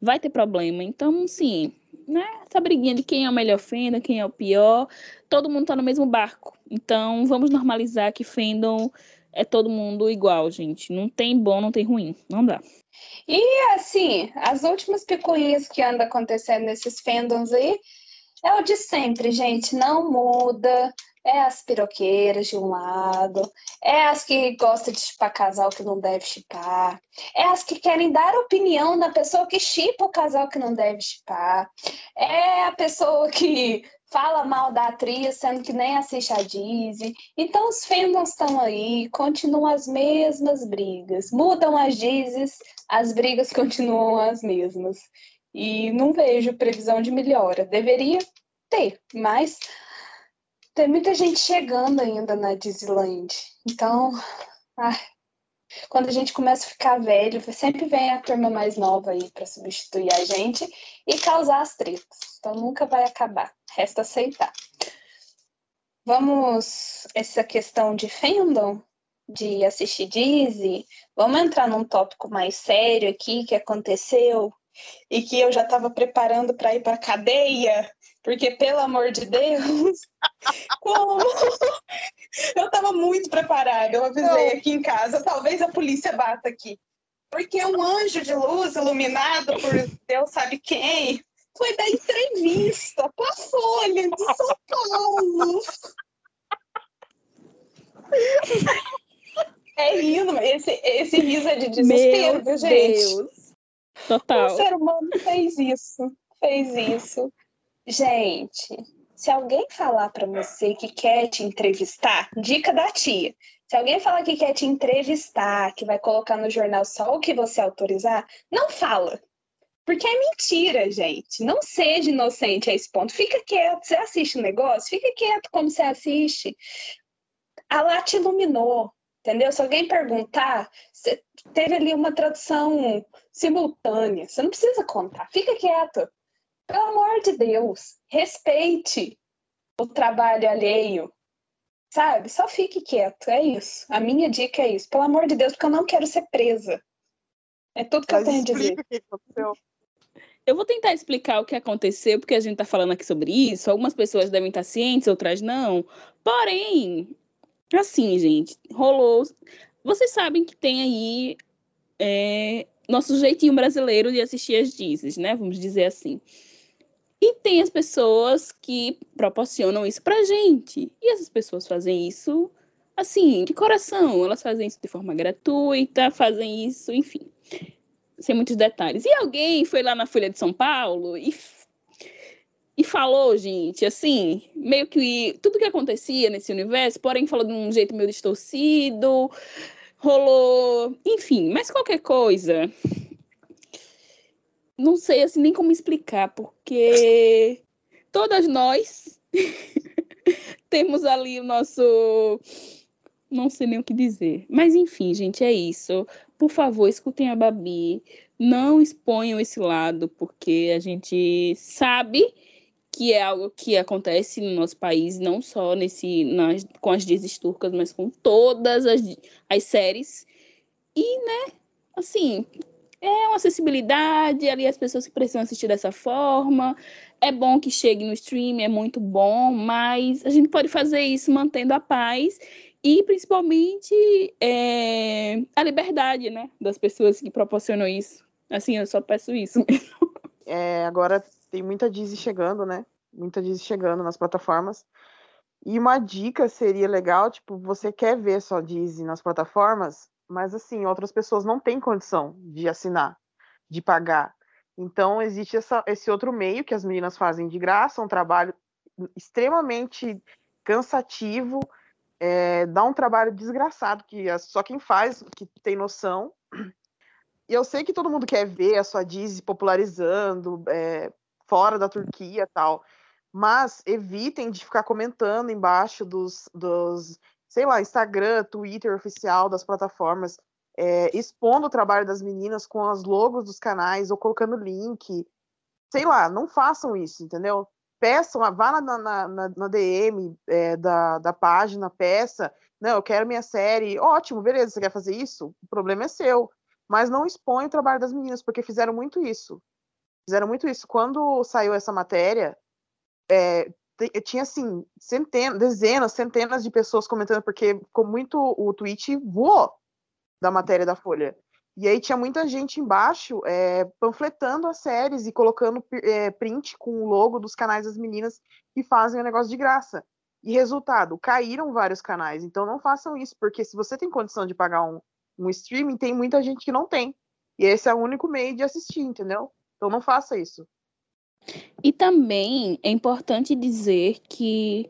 vai ter problema. Então, sim, né? Essa briguinha de quem é o melhor fandom, quem é o pior, todo mundo tá no mesmo barco. Então, vamos normalizar que fandom é todo mundo igual, gente. Não tem bom, não tem ruim. Não dá. E assim, as últimas picuinhas que andam acontecendo nesses fandoms aí é o de sempre, gente. Não muda. É as piroqueiras de um lado, é as que gostam de chipar casal que não deve chipar, é as que querem dar opinião da pessoa que chipa o casal que não deve chipar, é a pessoa que fala mal da atriz, sendo que nem assiste a Disney. Então os fandoms estão aí, continuam as mesmas brigas. Mudam as Disneys, as brigas continuam as mesmas. E não vejo previsão de melhora. Deveria ter, mas tem muita gente chegando ainda na Disneyland. Então, quando a gente começa a ficar velho, sempre vem a turma mais nova aí para substituir a gente e causar as tretas. Então nunca vai acabar. Resta aceitar. Vamos essa questão de fandom, de assistir Disney. Vamos entrar num tópico mais sério aqui que aconteceu e que eu já estava preparando para ir para cadeia porque, pelo amor de Deus, como? Eu estava muito preparada. Eu avisei aqui em casa, talvez a polícia bata aqui. Porque um anjo de luz iluminado por Deus sabe quem foi dar entrevista para a Folha de São Paulo. É rindo, esse, esse riso é de desespero, Meu gente. Deus. Total. O ser humano fez isso. Fez isso. Gente, se alguém falar para você que quer te entrevistar, dica da tia. Se alguém falar que quer te entrevistar, que vai colocar no jornal só o que você autorizar, não fala. Porque é mentira, gente. Não seja inocente a esse ponto. Fica quieto. Você assiste o um negócio, fica quieto como você assiste. A lá te iluminou, entendeu? Se alguém perguntar, você teve ali uma tradução simultânea. Você não precisa contar. Fica quieto. Pelo amor de Deus, respeite o trabalho alheio. Sabe? Só fique quieto. É isso. A minha dica é isso. Pelo amor de Deus, porque eu não quero ser presa. É tudo que Mas eu tenho a dizer. O que aconteceu. Eu vou tentar explicar o que aconteceu, porque a gente está falando aqui sobre isso. Algumas pessoas devem estar cientes, outras não. Porém, assim, gente, rolou. Vocês sabem que tem aí é, nosso jeitinho brasileiro de assistir as Disney, né? Vamos dizer assim. E tem as pessoas que proporcionam isso pra gente. E essas pessoas fazem isso assim, de coração. Elas fazem isso de forma gratuita, fazem isso, enfim sem muitos detalhes. E alguém foi lá na Folha de São Paulo e, e falou, gente, assim, meio que tudo que acontecia nesse universo, porém falou de um jeito meio distorcido, rolou, enfim, mas qualquer coisa. Não sei assim nem como explicar, porque todas nós temos ali o nosso não sei nem o que dizer. Mas enfim, gente, é isso. Por favor, escutem a Babi. Não exponham esse lado, porque a gente sabe que é algo que acontece no nosso país, não só nesse nas, com as dizes turcas, mas com todas as, as séries. E, né, assim, é uma acessibilidade, ali as pessoas que precisam assistir dessa forma. É bom que chegue no stream, é muito bom, mas a gente pode fazer isso mantendo a paz e principalmente é, a liberdade, né, das pessoas que proporcionam isso. Assim, eu só peço isso mesmo. É, agora tem muita Disney chegando, né? Muita Disney chegando nas plataformas. E uma dica seria legal, tipo, você quer ver só Disney nas plataformas, mas assim, outras pessoas não têm condição de assinar, de pagar. Então existe essa, esse outro meio que as meninas fazem de graça, um trabalho extremamente cansativo, é, dá um trabalho desgraçado, que é só quem faz, que tem noção. E eu sei que todo mundo quer ver a sua Disney popularizando é, fora da Turquia tal, mas evitem de ficar comentando embaixo dos, dos sei lá, Instagram, Twitter oficial das plataformas, é, expondo o trabalho das meninas com as logos dos canais ou colocando link. Sei lá, não façam isso, entendeu? peçam, vá na, na, na, na DM é, da, da página, peça, não, eu quero minha série, ótimo, beleza, você quer fazer isso? O problema é seu, mas não expõe o trabalho das meninas, porque fizeram muito isso. Fizeram muito isso. Quando saiu essa matéria, é, tinha assim, centenas, dezenas, centenas de pessoas comentando, porque ficou muito. O tweet voou da matéria da Folha. E aí tinha muita gente embaixo é, panfletando as séries e colocando é, print com o logo dos canais das meninas que fazem o negócio de graça. E resultado, caíram vários canais. Então não façam isso, porque se você tem condição de pagar um, um streaming, tem muita gente que não tem. E esse é o único meio de assistir, entendeu? Então não faça isso. E também é importante dizer que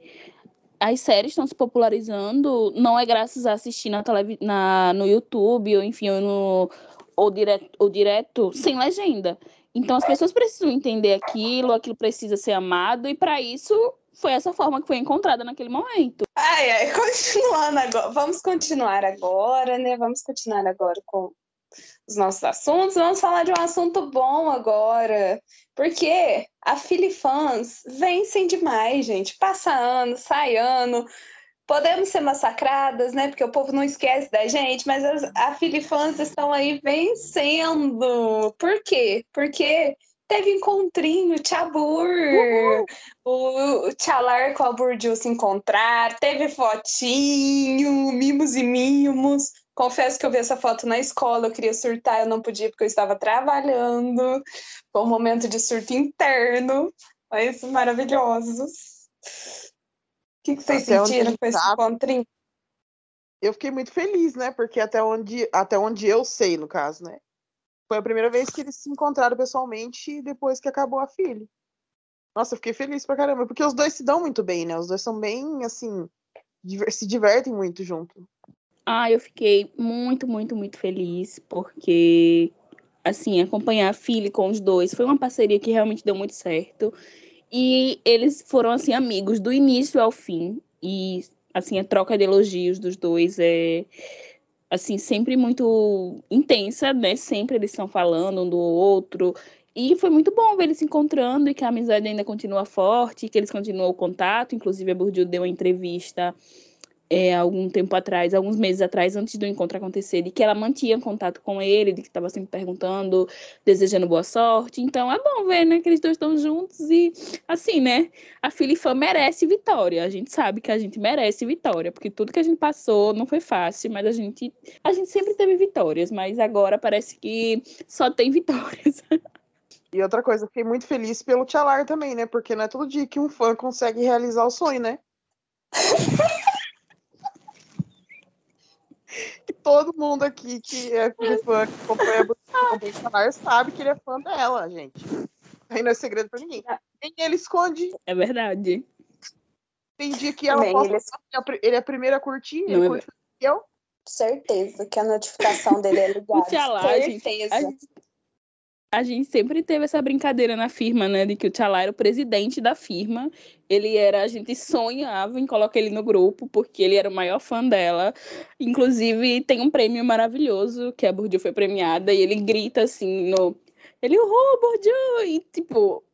as séries estão se popularizando, não é graças a assistir na, televi na no YouTube, ou enfim, ou, no, ou, direto, ou direto sem legenda. Então as pessoas precisam entender aquilo, aquilo precisa ser amado, e para isso foi essa forma que foi encontrada naquele momento. Ai, ai, continuando agora. Vamos continuar agora, né? Vamos continuar agora com os nossos assuntos. Vamos falar de um assunto bom agora. Porque a Filifans vencem demais, gente. Passa ano, sai ano. Podemos ser massacradas, né? Porque o povo não esquece da gente, mas as, a Filifans estão aí vencendo. Por quê? Porque teve encontrinho, Tchabur, o, o Tchalar com a Burju se encontrar, teve fotinho, mimos e mimos. Confesso que eu vi essa foto na escola, eu queria surtar, eu não podia porque eu estava trabalhando. Foi um momento de surto interno, mas maravilhosos. O que, que vocês até sentiram com esse sabe, encontrinho? Eu fiquei muito feliz, né? Porque até onde, até onde eu sei, no caso, né? foi a primeira vez que eles se encontraram pessoalmente depois que acabou a filha. Nossa, eu fiquei feliz pra caramba, porque os dois se dão muito bem, né? Os dois são bem, assim, se divertem muito junto. Ah, eu fiquei muito, muito, muito feliz, porque, assim, acompanhar a filha com os dois foi uma parceria que realmente deu muito certo. E eles foram, assim, amigos do início ao fim. E, assim, a troca de elogios dos dois é, assim, sempre muito intensa, né? Sempre eles estão falando um do outro. E foi muito bom ver eles se encontrando e que a amizade ainda continua forte, que eles continuam o contato. Inclusive, a Bourdieu deu uma entrevista é, algum tempo atrás, alguns meses atrás, antes do encontro acontecer, de que ela mantinha contato com ele, de que estava sempre perguntando, desejando boa sorte. Então é bom ver, né, que eles dois estão juntos e, assim, né, a Filifã merece vitória. A gente sabe que a gente merece vitória, porque tudo que a gente passou não foi fácil, mas a gente, a gente sempre teve vitórias, mas agora parece que só tem vitórias. E outra coisa, fiquei muito feliz pelo Tchalar também, né? Porque não é todo dia que um fã consegue realizar o sonho, né? que todo mundo aqui que é fã, que acompanha a Bolsonaro, sabe que ele é fã dela, gente. Aí não é segredo pra ninguém. Nem ele esconde. É verdade. Tem dia que ela posta, ele... ele é a primeira a curtir, não ele é curte eu. Certeza que a notificação dele é ligada. Certeza. A gente, a gente sempre teve essa brincadeira na firma, né? De que o Tchalá era o presidente da firma. Ele era, a gente sonhava em colocar ele no grupo, porque ele era o maior fã dela. Inclusive, tem um prêmio maravilhoso, que a Bourdieu foi premiada, e ele grita assim no. Ele, oh, Bourdieu! E, tipo,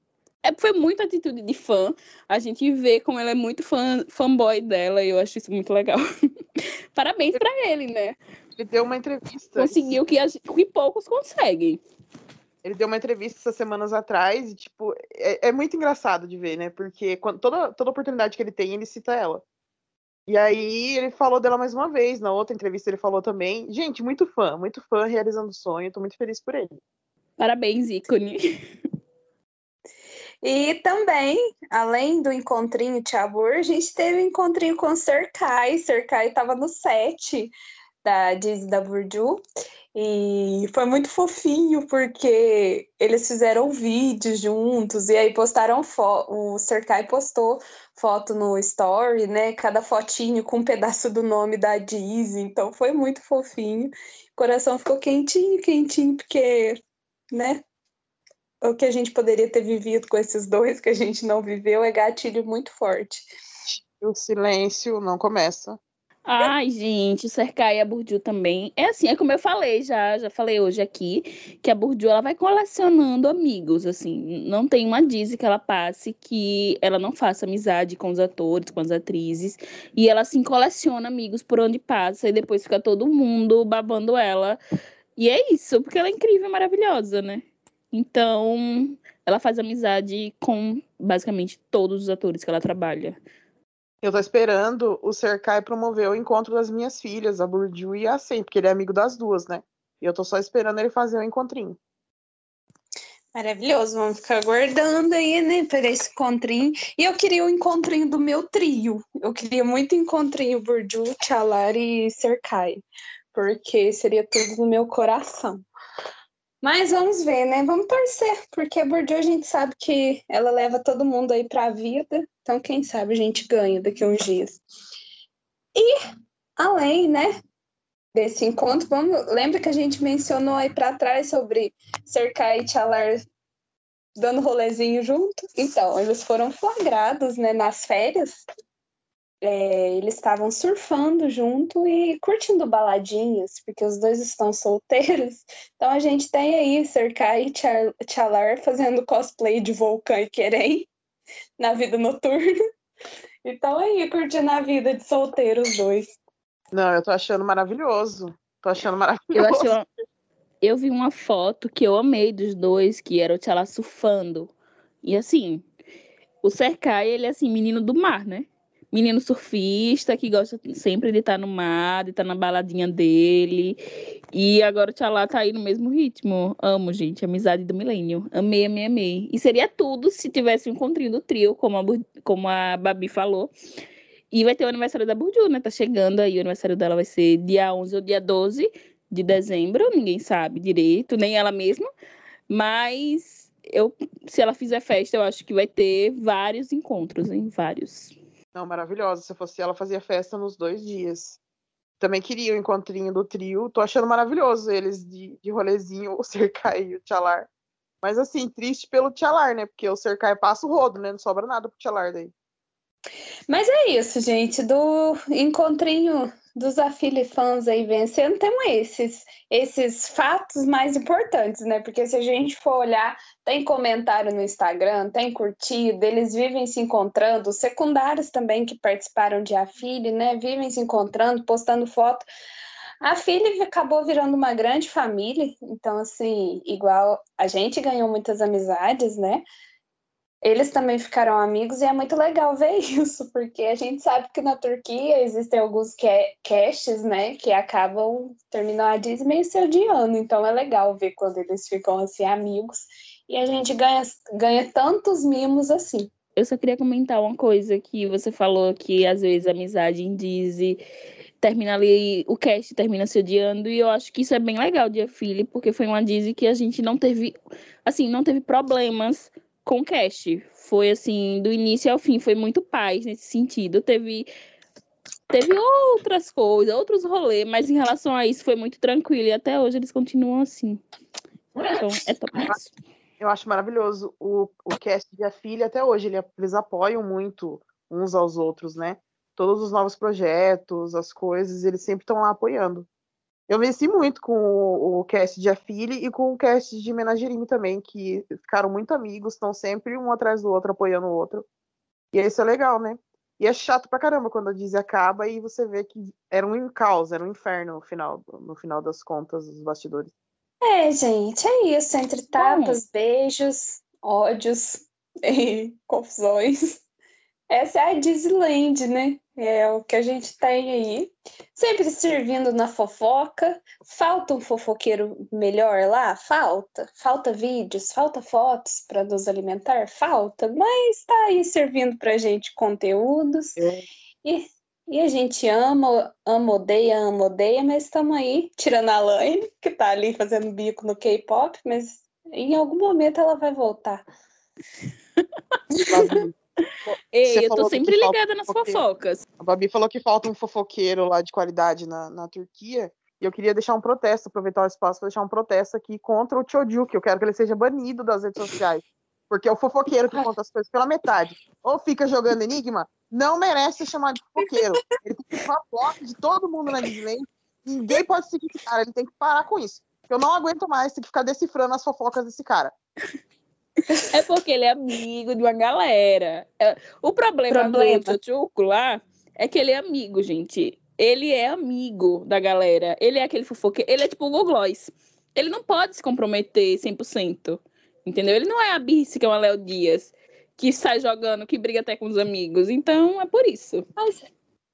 é, foi muita atitude de fã. A gente vê como ela é muito fã, fanboy dela, e eu acho isso muito legal. Parabéns para ele, né? Ele deu uma entrevista. Conseguiu que, a, que poucos conseguem. Ele deu uma entrevista essas semanas atrás e, tipo, é, é muito engraçado de ver, né? Porque quando, toda, toda oportunidade que ele tem, ele cita ela. E aí ele falou dela mais uma vez, na outra entrevista ele falou também. Gente, muito fã, muito fã realizando o sonho, tô muito feliz por ele. Parabéns, ícone. E também, além do encontrinho Tchabur, a gente teve um encontrinho com Serkai. Serkai estava no set da Disney da Burju. E foi muito fofinho, porque eles fizeram vídeos juntos, e aí postaram foto. O Serkai postou foto no story, né? Cada fotinho com um pedaço do nome da Disney. Então foi muito fofinho. O coração ficou quentinho, quentinho, porque, né? O que a gente poderia ter vivido com esses dois que a gente não viveu é gatilho muito forte. O silêncio não começa. Ai, gente, cercar e a Burju também. É assim, é como eu falei já, já falei hoje aqui, que a Burju ela vai colecionando amigos, assim. Não tem uma Disney que ela passe que ela não faça amizade com os atores, com as atrizes. E ela, assim, coleciona amigos por onde passa e depois fica todo mundo babando ela. E é isso, porque ela é incrível, maravilhosa, né? Então, ela faz amizade com basicamente todos os atores que ela trabalha. Eu tô esperando o Serkai promover o encontro das minhas filhas, a Burju e a Sen, porque ele é amigo das duas, né? E eu tô só esperando ele fazer o um encontrinho. Maravilhoso, vamos ficar aguardando aí, né, para esse encontrinho. E eu queria o encontrinho do meu trio. Eu queria muito encontrinho Burju, Chalar e Serkai, porque seria tudo no meu coração. Mas vamos ver, né? Vamos torcer, porque a Bordeaux a gente sabe que ela leva todo mundo aí para a vida, então quem sabe a gente ganha daqui a uns dias. E além, né, desse encontro, vamos, lembra que a gente mencionou aí para trás sobre Cercar e Chalar dando rolezinho junto? Então, eles foram flagrados, né, nas férias é, eles estavam surfando junto e curtindo baladinhas, porque os dois estão solteiros. Então a gente tem aí Serkai e Chalar fazendo cosplay de Vulcan e Querem na vida noturna. Então aí, curtindo a vida de solteiro os dois. Não, eu tô achando maravilhoso. Tô achando maravilhoso. Eu, eu vi uma foto que eu amei dos dois, que era o Tchala surfando. E assim, o Serkai, ele é assim, menino do mar, né? Menino surfista que gosta sempre de estar tá no mar, de estar tá na baladinha dele. E agora o Tchalá tá aí no mesmo ritmo. Amo, gente, amizade do milênio. Amei, amei, amei. E seria tudo se tivesse um encontrinho do trio, como a, como a Babi falou. E vai ter o aniversário da Burju, né? Tá chegando aí, o aniversário dela vai ser dia 11 ou dia 12. de dezembro, ninguém sabe direito, nem ela mesma, mas eu, se ela fizer festa, eu acho que vai ter vários encontros, hein? Vários. Não, maravilhosa. Se fosse ela, fazia festa nos dois dias. Também queria o encontrinho do trio. Tô achando maravilhoso eles de, de rolezinho, o Cercai e o Tchalar. Mas assim, triste pelo Tchalar, né? Porque o Cercai passa o rodo, né? Não sobra nada pro Tchalar daí. Mas é isso, gente. Do encontrinho dos fãs aí vencendo, temos esses, esses fatos mais importantes, né? Porque se a gente for olhar, tem comentário no Instagram, tem curtida, eles vivem se encontrando, os secundários também que participaram de Afile, né? Vivem se encontrando, postando foto. A filha acabou virando uma grande família, então, assim, igual a gente ganhou muitas amizades, né? Eles também ficaram amigos e é muito legal ver isso, porque a gente sabe que na Turquia existem alguns castes, né, que acabam terminando a Disney se odiando, então é legal ver quando eles ficam assim amigos e a gente ganha, ganha tantos mimos assim. Eu só queria comentar uma coisa que você falou que às vezes a amizade em Disney termina ali, o cast termina se odiando, e eu acho que isso é bem legal de A Filha, porque foi uma Disney que a gente não teve, assim, não teve problemas com cast. Foi assim, do início ao fim, foi muito paz nesse sentido. Teve teve outras coisas, outros rolês, mas em relação a isso foi muito tranquilo e até hoje eles continuam assim. Então, é top. Eu acho maravilhoso o, o cast de A Filha até hoje, ele, eles apoiam muito uns aos outros, né? Todos os novos projetos, as coisas, eles sempre estão lá apoiando. Eu venci muito com o, o cast de Afili e com o cast de Menagerie também, que ficaram muito amigos, estão sempre um atrás do outro, apoiando o outro. E isso é legal, né? E é chato pra caramba quando a Disney acaba e você vê que era um caos, era um inferno no final, no final das contas, os bastidores. É, gente, é isso. Entre tapas, Bom. beijos, ódios e confusões. Essa é a Disneyland, né? É o que a gente tem aí. Sempre servindo na fofoca. Falta um fofoqueiro melhor lá? Falta. Falta vídeos, falta fotos para nos alimentar? Falta. Mas está aí servindo para a gente conteúdos. É. E, e a gente ama, ama, odeia, ama, odeia, mas estamos aí, tirando a Laine, que está ali fazendo bico no K-pop, mas em algum momento ela vai voltar. Ei, eu tô sempre ligada nas fofocas. A Babi falou que falta um fofoqueiro lá de qualidade na, na Turquia. E eu queria deixar um protesto, aproveitar o espaço para deixar um protesto aqui contra o que Eu quero que ele seja banido das redes sociais. Porque é o fofoqueiro que conta as coisas pela metade. Ou fica jogando enigma, não merece ser chamado de fofoqueiro. Ele tem que ficar bloco de todo mundo na Disney. Ninguém pode seguir esse cara. Ele tem que parar com isso. Eu não aguento mais ter que ficar decifrando as fofocas desse cara. É porque ele é amigo de uma galera. É, o problema, problema. do Tchutchuco lá é que ele é amigo, gente. Ele é amigo da galera. Ele é aquele fofoqueiro. Ele é tipo o Google. Ele não pode se comprometer 100%. Entendeu? Ele não é a Birce, que é uma Léo Dias, que sai jogando, que briga até com os amigos. Então, é por isso. Mas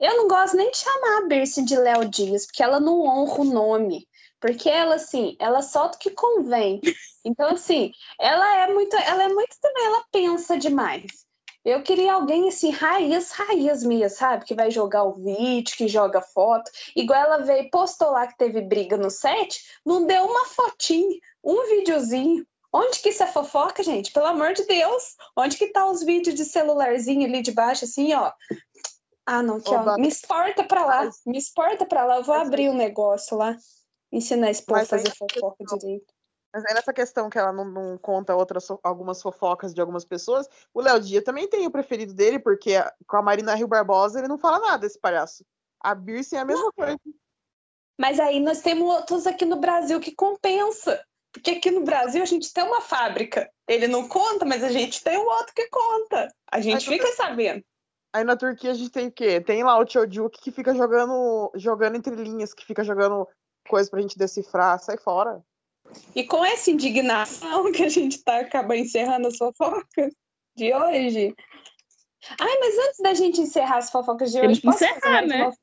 eu não gosto nem de chamar a Birce de Léo Dias, porque ela não honra o nome. Porque ela, assim, ela solta o que convém. Então, assim, ela é muito, ela é muito também, ela pensa demais. Eu queria alguém assim, raiz, raiz minha, sabe? Que vai jogar o vídeo, que joga foto. Igual ela veio, postou lá que teve briga no set, não deu uma fotinha, um videozinho. Onde que isso é fofoca, gente? Pelo amor de Deus! Onde que tá os vídeos de celularzinho ali de baixo, assim, ó? Ah, não, que ó, me exporta pra lá, me exporta pra lá, eu vou abrir o um negócio lá. Ensinar esse povo a fazer fofoca direito. Mas aí nessa questão que ela não, não, conta outras, algumas fofocas de algumas pessoas, o Léo Dia também tem o preferido dele, porque com a Marina Rio Barbosa ele não fala nada, esse palhaço. A Birce é a mesma coisa. Mas aí nós temos outros aqui no Brasil que compensa. Porque aqui no Brasil a gente tem uma fábrica. Ele não conta, mas a gente tem o outro que conta. A gente aí, fica sabendo. Aí na Turquia a gente tem o quê? Tem lá o Chojuk que fica jogando, jogando entre linhas, que fica jogando coisa pra gente decifrar, sai fora. E com essa indignação que a gente tá acaba encerrando as fofocas de hoje. Ai, mas antes da gente encerrar as fofocas de hoje, posso encerrar, fazer, né? uma...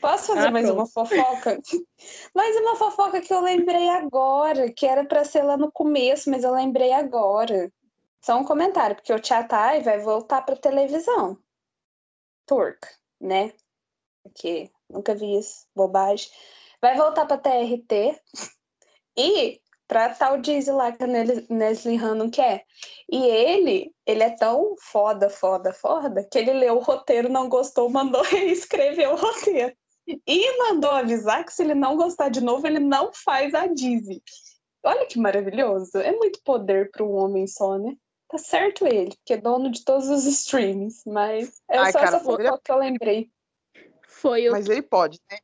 posso fazer ah, mais pronto. uma fofoca? mais uma fofoca que eu lembrei agora, que era para ser lá no começo, mas eu lembrei agora. Só um comentário, porque o Tchatai vai voltar para televisão turca, né? Porque nunca vi isso, bobagem. Vai voltar pra TRT e pra tal Dizzy lá que a Nesli Han não quer. E ele, ele é tão foda, foda, foda, que ele leu o roteiro, não gostou, mandou reescrever o roteiro. E mandou avisar que se ele não gostar de novo, ele não faz a Dizzy. Olha que maravilhoso. É muito poder para um homem só, né? Tá certo ele, que é dono de todos os streams, mas é Ai, só cara, essa foto ele... que eu lembrei. Foi o... Mas ele pode, né?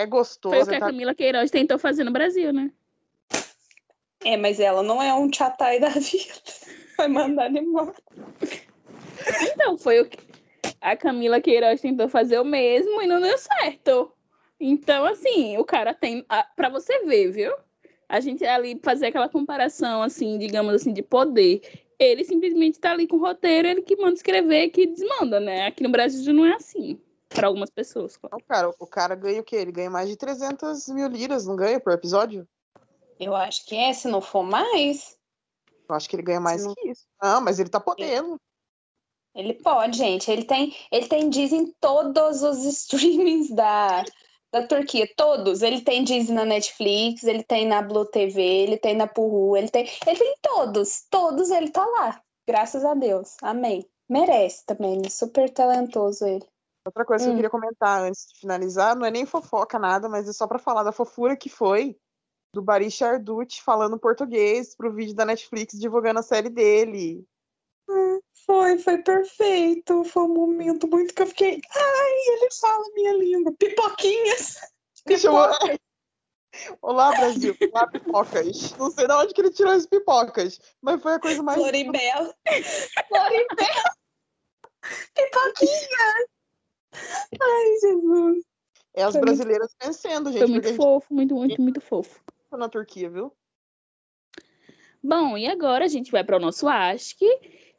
É gostoso. Foi o que a tá... Camila Queiroz tentou fazer no Brasil, né? É, mas ela não é um chatai da vida. Vai mandar ele embora. Então, foi o que a Camila Queiroz tentou fazer o mesmo e não deu certo. Então, assim, o cara tem. para você ver, viu? A gente ali fazer aquela comparação, assim, digamos assim, de poder. Ele simplesmente tá ali com o roteiro, ele que manda escrever, que desmanda, né? Aqui no Brasil não é assim. Para algumas pessoas, claro. Não, cara, o cara ganha o quê? Ele ganha mais de 300 mil liras, não ganha por episódio? Eu acho que é, se não for mais. Eu acho que ele ganha mais não... que isso. Não, mas ele tá podendo. Ele pode, gente. Ele tem, ele tem Disney em todos os streamings da, da Turquia, todos. Ele tem Disney na Netflix, ele tem na Blue TV, ele tem na Puru, ele tem, ele tem todos, todos ele tá lá. Graças a Deus. Amém. Merece também, super talentoso ele. Outra coisa hum. que eu hum. queria comentar antes de finalizar, não é nem fofoca nada, mas é só para falar da fofura que foi do Barish Arducci falando português pro vídeo da Netflix divulgando a série dele. Foi, foi perfeito. Foi um momento muito que eu fiquei. Ai, ele fala minha língua. Pipoquinhas. Pipoca. Olá, Brasil. Olá, pipocas. Não sei de onde que ele tirou as pipocas, mas foi a coisa mais. Floribel. Floribel. Pipoquinhas. Ai, Jesus. É as foi brasileiras muito... vencendo, gente. Foi muito fofo, gente... muito, muito, muito fofo. Na Turquia, viu? Bom, e agora a gente vai para o nosso Ask,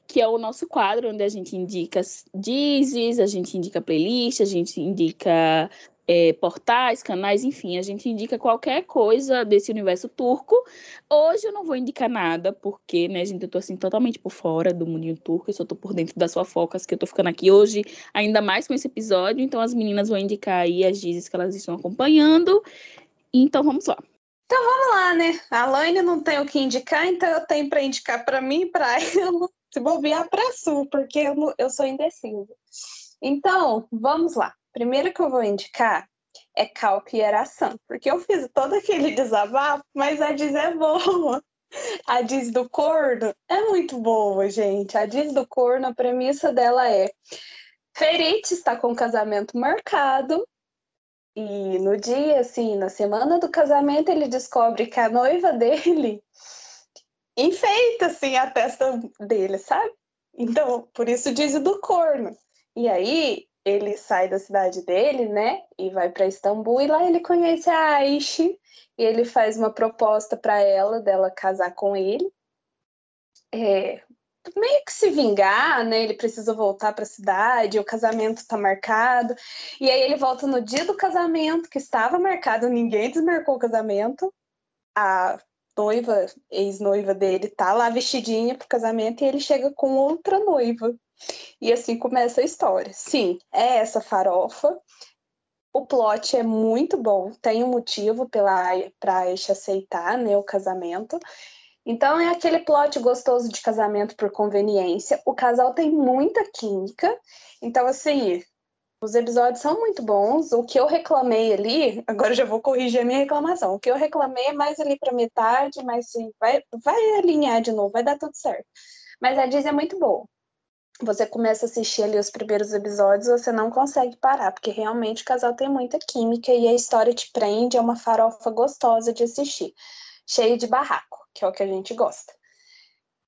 que é o nosso quadro onde a gente indica dizes, a gente indica playlist, a gente indica é, portais, canais, enfim, a gente indica qualquer coisa desse universo turco. Hoje eu não vou indicar nada, porque, né, gente, eu tô assim totalmente por fora do mundinho turco, eu só tô por dentro das fofocas que eu tô ficando aqui hoje, ainda mais com esse episódio, então as meninas vão indicar aí as dizes que elas estão acompanhando. Então vamos lá. Então vamos lá, né? A Laine não tem o que indicar, então eu tenho para indicar para mim e para ela, se bobear para Sul, porque eu, eu sou indecisa. Então, vamos lá. Primeiro que eu vou indicar é cálculo e eração, porque eu fiz todo aquele desabafo, mas a diz é boa. A diz do corno é muito boa, gente. A diz do corno, a premissa dela é Ferit está com o casamento marcado e no dia, assim, na semana do casamento, ele descobre que a noiva dele enfeita, assim, a testa dele, sabe? Então, por isso diz do corno. E aí, ele sai da cidade dele, né? E vai para Istambul, e lá ele conhece a Aishi, e ele faz uma proposta para ela, dela casar com ele. É, meio que se vingar, né? Ele precisa voltar para a cidade, o casamento está marcado. E aí ele volta no dia do casamento, que estava marcado, ninguém desmarcou o casamento. A noiva, ex-noiva dele, tá lá vestidinha pro casamento e ele chega com outra noiva. E assim começa a história. Sim, é essa farofa. O plot é muito bom, tem um motivo para Aisha aceitar né, o casamento. Então é aquele plot gostoso de casamento por conveniência. O casal tem muita química. Então, assim, os episódios são muito bons. O que eu reclamei ali, agora já vou corrigir a minha reclamação. O que eu reclamei é mais ali para metade, mas sim, vai, vai alinhar de novo, vai dar tudo certo. Mas a Disney é muito boa. Você começa a assistir ali os primeiros episódios, você não consegue parar, porque realmente o casal tem muita química e a história te prende, é uma farofa gostosa de assistir, cheio de barraco que é o que a gente gosta.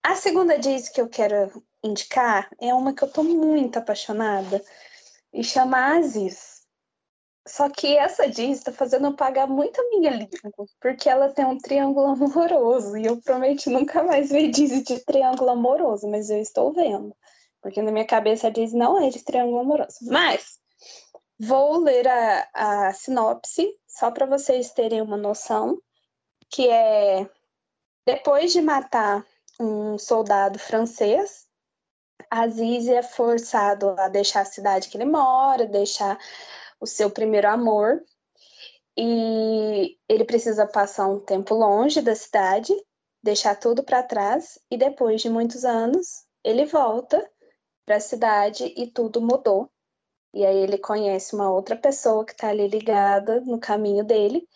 A segunda diz que eu quero indicar é uma que eu tô muito apaixonada e chama Aziz. Só que essa diz está fazendo eu pagar muito a minha língua, porque ela tem um triângulo amoroso e eu prometi nunca mais ver diz de triângulo amoroso, mas eu estou vendo, porque na minha cabeça diz não é de triângulo amoroso. Mas vou ler a, a sinopse só para vocês terem uma noção, que é depois de matar um soldado francês, Aziz é forçado a deixar a cidade que ele mora, deixar o seu primeiro amor. e ele precisa passar um tempo longe da cidade, deixar tudo para trás e depois de muitos anos ele volta para a cidade e tudo mudou. E aí ele conhece uma outra pessoa que está ali ligada no caminho dele.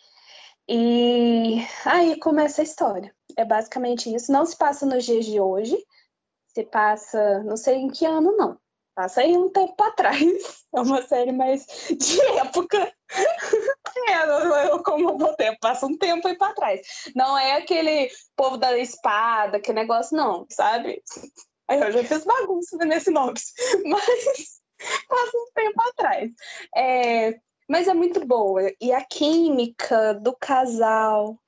E aí começa a história. É basicamente isso. Não se passa nos dias de hoje, se passa, não sei em que ano, não. Passa aí um tempo atrás. É uma série mais de época. é, como o tempo, passa um tempo aí para trás. Não é aquele povo da espada, que negócio, não, sabe? Aí eu já fiz bagunça nesse nome, mas passa um tempo atrás. É, mas é muito boa. E a química do casal,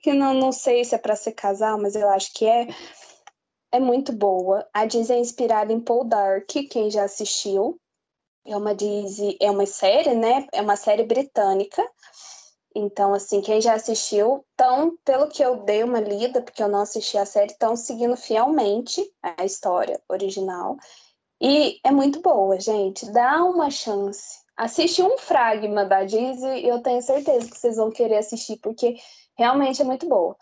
que não, não sei se é para ser casal, mas eu acho que é, é muito boa. A Disney é inspirada em Paul Dark, quem já assistiu. É uma Disney, é uma série, né? É uma série britânica. Então, assim, quem já assistiu, tão, pelo que eu dei uma lida, porque eu não assisti a série, estão seguindo fielmente a história original. E é muito boa, gente. Dá uma chance. Assiste um fragma da Disney e eu tenho certeza que vocês vão querer assistir, porque realmente é muito boa.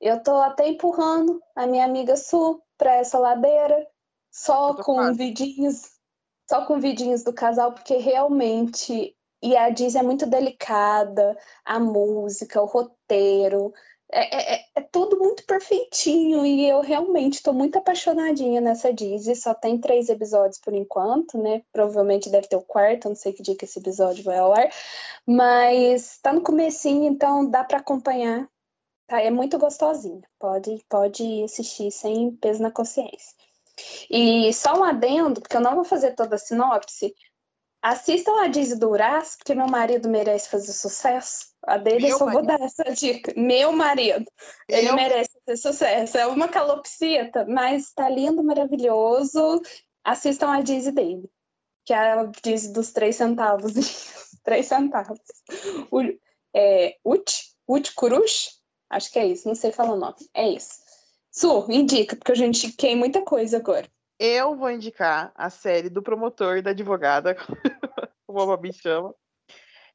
Eu tô até empurrando a minha amiga Su para essa ladeira, só com quase. vidinhos, só com vidinhos do casal, porque realmente e a Disney é muito delicada, a música, o roteiro, é, é, é tudo muito perfeitinho e eu realmente estou muito apaixonadinha nessa Disney. Só tem três episódios por enquanto, né? Provavelmente deve ter o quarto, não sei que dia que esse episódio vai ao ar, mas tá no comecinho, então dá para acompanhar. Tá, é muito gostosinho. Pode, pode assistir sem peso na consciência. E só um adendo, porque eu não vou fazer toda a sinopse, Assistam a Disney do Uraz, porque meu marido merece fazer sucesso. A dele meu eu só marido. vou dar essa dica. Meu marido. Ele merece fazer sucesso. É uma calopsita, mas tá lindo, maravilhoso. Assistam a Disney dele. Que é a Disney dos três centavos. três centavos. O, é, Ut, Ut Kurush? Acho que é isso, não sei falar o nome. É isso. Su, indica, porque a gente quer muita coisa agora. Eu vou indicar a série do promotor e da advogada, como a Babi chama.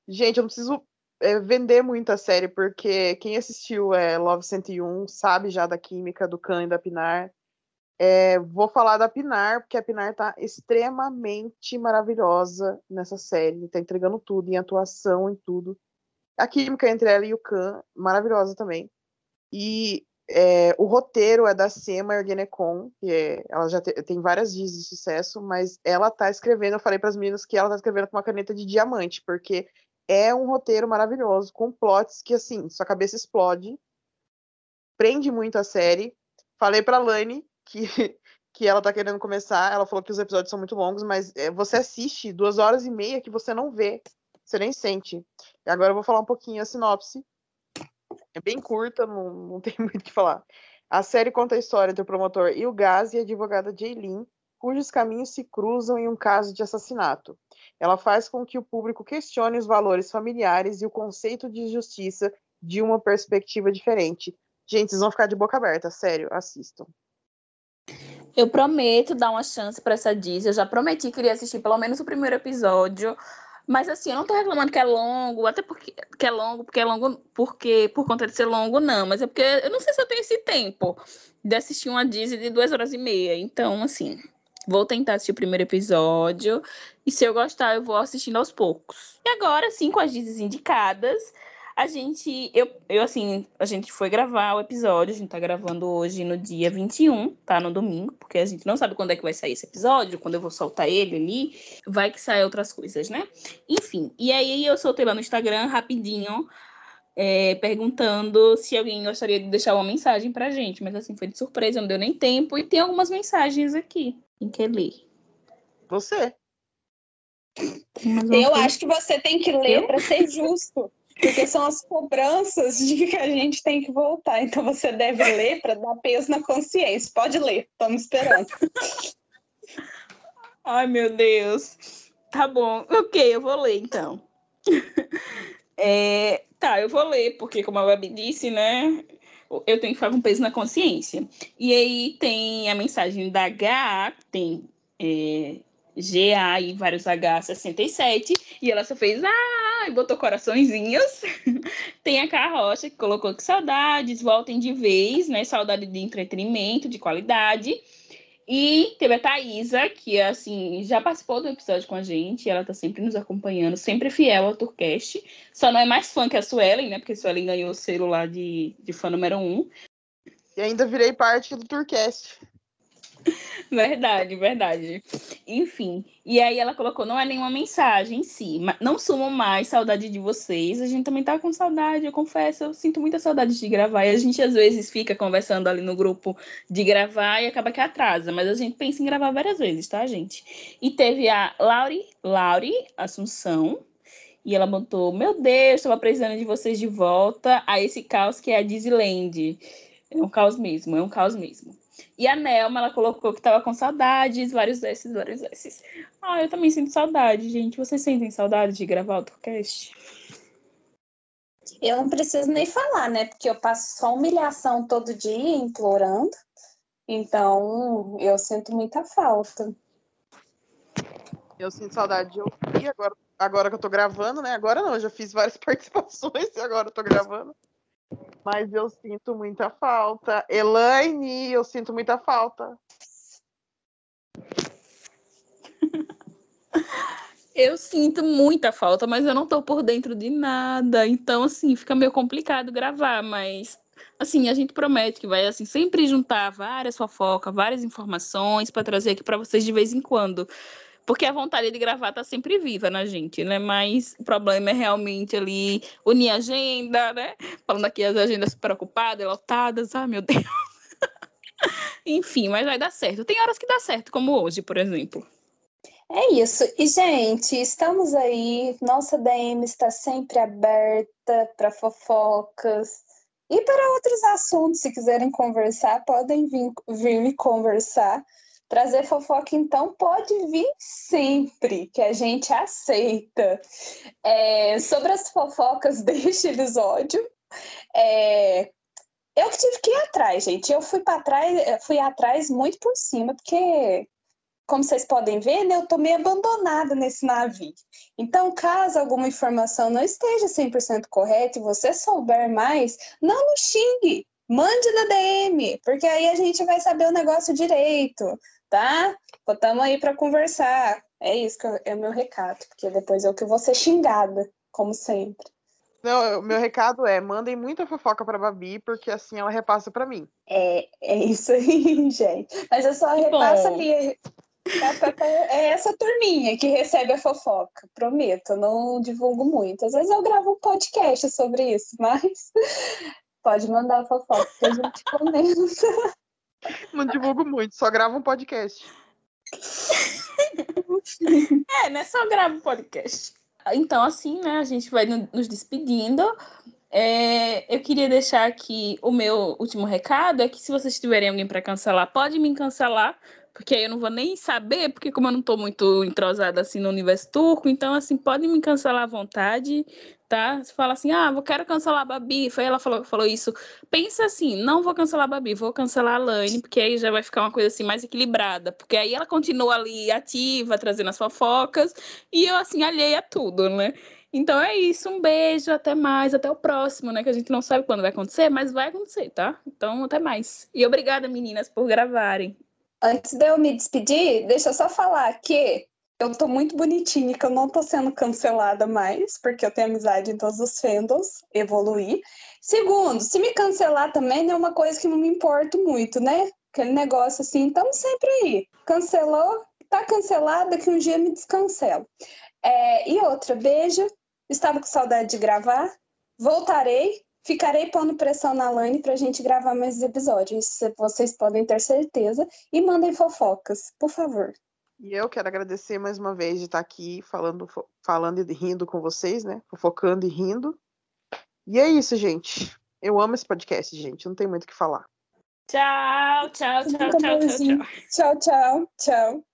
Gente, eu não preciso é, vender muito a série, porque quem assistiu é, Love 101 sabe já da química do Khan e da Pinar. É, vou falar da Pinar, porque a Pinar tá extremamente maravilhosa nessa série. Tá entregando tudo, em atuação, em tudo. A química entre ela e o Khan, maravilhosa também. E é, o roteiro é da Sema Ergenekon, que é, ela já te, tem várias dias de sucesso, mas ela tá escrevendo, eu falei para as meninas que ela tá escrevendo com uma caneta de diamante, porque é um roteiro maravilhoso, com plots que, assim, sua cabeça explode, prende muito a série. Falei pra Lani que, que ela tá querendo começar, ela falou que os episódios são muito longos, mas é, você assiste duas horas e meia que você não vê, você nem sente. E agora eu vou falar um pouquinho a sinopse, é bem curta, não, não tem muito o que falar. A série conta a história entre o promotor Ilgaz e a advogada Jaylin, cujos caminhos se cruzam em um caso de assassinato. Ela faz com que o público questione os valores familiares e o conceito de justiça de uma perspectiva diferente. Gente, vocês vão ficar de boca aberta, sério, assistam. Eu prometo dar uma chance para essa Disney. Eu já prometi que iria assistir pelo menos o primeiro episódio. Mas assim, eu não tô reclamando que é longo, até porque que é longo, porque é longo, porque por conta de ser longo, não. Mas é porque eu não sei se eu tenho esse tempo de assistir uma Disney de duas horas e meia. Então, assim, vou tentar assistir o primeiro episódio. E se eu gostar, eu vou assistindo aos poucos. E agora, sim, com as Disneys indicadas, a gente, eu, eu assim, a gente foi gravar o episódio, a gente tá gravando hoje no dia 21, tá? No domingo, porque a gente não sabe quando é que vai sair esse episódio, quando eu vou soltar ele ali, vai que sai outras coisas, né? Enfim, e aí eu soltei lá no Instagram rapidinho, é, perguntando se alguém gostaria de deixar uma mensagem pra gente, mas assim, foi de surpresa, não deu nem tempo, e tem algumas mensagens aqui. Quem quer ler? Você. Eu acho que você tem que ler para ser justo. Porque são as cobranças de que a gente tem que voltar. Então você deve ler para dar peso na consciência. Pode ler, estamos esperando. Ai, meu Deus. Tá bom. Ok, eu vou ler então. É, tá, eu vou ler, porque como a Web disse, né? Eu tenho que ficar com peso na consciência. E aí tem a mensagem da H, tem é, GA e vários H67. E ela só fez ah, e botou coraçõezinhos. Tem a Carrocha que colocou que saudades, voltem de vez, né? Saudade de entretenimento, de qualidade. E teve a Thaisa, que assim, já participou do episódio com a gente, ela tá sempre nos acompanhando, sempre fiel ao Turcast. Só não é mais fã que a Suelen, né? Porque a Suelen ganhou o lá de, de fã número um. E ainda virei parte do Turcast. Verdade, verdade. Enfim. E aí ela colocou, não é nenhuma mensagem em si. Não sumam mais, saudade de vocês. A gente também tá com saudade, eu confesso. Eu sinto muita saudade de gravar. E a gente às vezes fica conversando ali no grupo de gravar e acaba que atrasa. Mas a gente pensa em gravar várias vezes, tá, gente? E teve a Lauri, Lauri Assunção. E ela botou, meu Deus, estava precisando de vocês de volta a esse caos que é a Disneyland. É um caos mesmo, é um caos mesmo. E a Nelma, ela colocou que tava com saudades, vários desses, vários desses. Ah, eu também sinto saudade, gente. Vocês sentem saudade de gravar o podcast? Eu não preciso nem falar, né? Porque eu passo só humilhação todo dia, implorando. Então, eu sinto muita falta. Eu sinto saudade de ouvir agora, agora que eu tô gravando, né? Agora não, eu já fiz várias participações e agora eu tô gravando mas eu sinto muita falta. Elaine, eu sinto muita falta. Eu sinto muita falta, mas eu não tô por dentro de nada. Então, assim, fica meio complicado gravar, mas assim, a gente promete que vai assim sempre juntar várias fofocas, várias informações para trazer aqui para vocês de vez em quando. Porque a vontade de gravar tá sempre viva na gente, né? Mas o problema é realmente ali unir a agenda, né? Falando aqui as agendas super ocupadas, lotadas. Ah, meu Deus. Enfim, mas vai dar certo. Tem horas que dá certo, como hoje, por exemplo. É isso. E, gente, estamos aí. Nossa DM está sempre aberta para fofocas. E para outros assuntos, se quiserem conversar, podem vir, vir me conversar. Trazer fofoca, então, pode vir sempre, que a gente aceita. É, sobre as fofocas deste episódio, é, eu que tive que ir atrás, gente. Eu fui para trás, fui atrás muito por cima, porque, como vocês podem ver, né, eu tô meio abandonada nesse navio. Então, caso alguma informação não esteja 100% correta e você souber mais, não me xingue. Mande na DM, porque aí a gente vai saber o negócio direito tá? Botamos aí para conversar. É isso que é o meu recado, porque depois eu que vou ser xingada, como sempre. Não, o meu recado é: mandem muita fofoca para Babi, porque assim ela repassa para mim. É, é isso aí, gente. Mas eu só repasso ali. É essa turminha que recebe a fofoca, prometo, eu não divulgo muito. Às vezes eu gravo um podcast sobre isso, mas pode mandar a fofoca que a gente comenta. Não divulgo muito, só gravo um podcast. é, né? Só gravo um podcast. Então, assim, né? A gente vai nos despedindo. É, eu queria deixar aqui o meu último recado: é que se vocês tiverem alguém para cancelar, pode me cancelar, porque aí eu não vou nem saber, porque como eu não estou muito entrosada assim no universo turco, então assim, podem me cancelar à vontade, tá? Você fala assim, ah, eu quero cancelar a Babi, foi ela falou, falou isso. Pensa assim, não vou cancelar a Babi, vou cancelar a Lane, porque aí já vai ficar uma coisa assim mais equilibrada, porque aí ela continua ali ativa, trazendo as fofocas, e eu assim, alheia a tudo, né? Então é isso, um beijo, até mais, até o próximo, né? Que a gente não sabe quando vai acontecer, mas vai acontecer, tá? Então até mais. E obrigada, meninas, por gravarem. Antes de eu me despedir, deixa eu só falar que eu tô muito bonitinha, que eu não tô sendo cancelada mais, porque eu tenho amizade em todos os fandoms, evoluir. Segundo, se me cancelar também é uma coisa que não me importo muito, né? Aquele negócio assim, estamos sempre aí. Cancelou, tá cancelada, que um dia me descancelo. É, e outra, beijo. Estava com saudade de gravar. Voltarei. Ficarei pondo pressão na Lane pra gente gravar mais episódios. Vocês podem ter certeza. E mandem fofocas, por favor. E eu quero agradecer mais uma vez de estar aqui falando, falando e rindo com vocês, né? Fofocando e rindo. E é isso, gente. Eu amo esse podcast, gente. Não tem muito o que falar. Tchau, tchau, tchau, tchau, tchau, tchau. Tchau, tchau, tchau.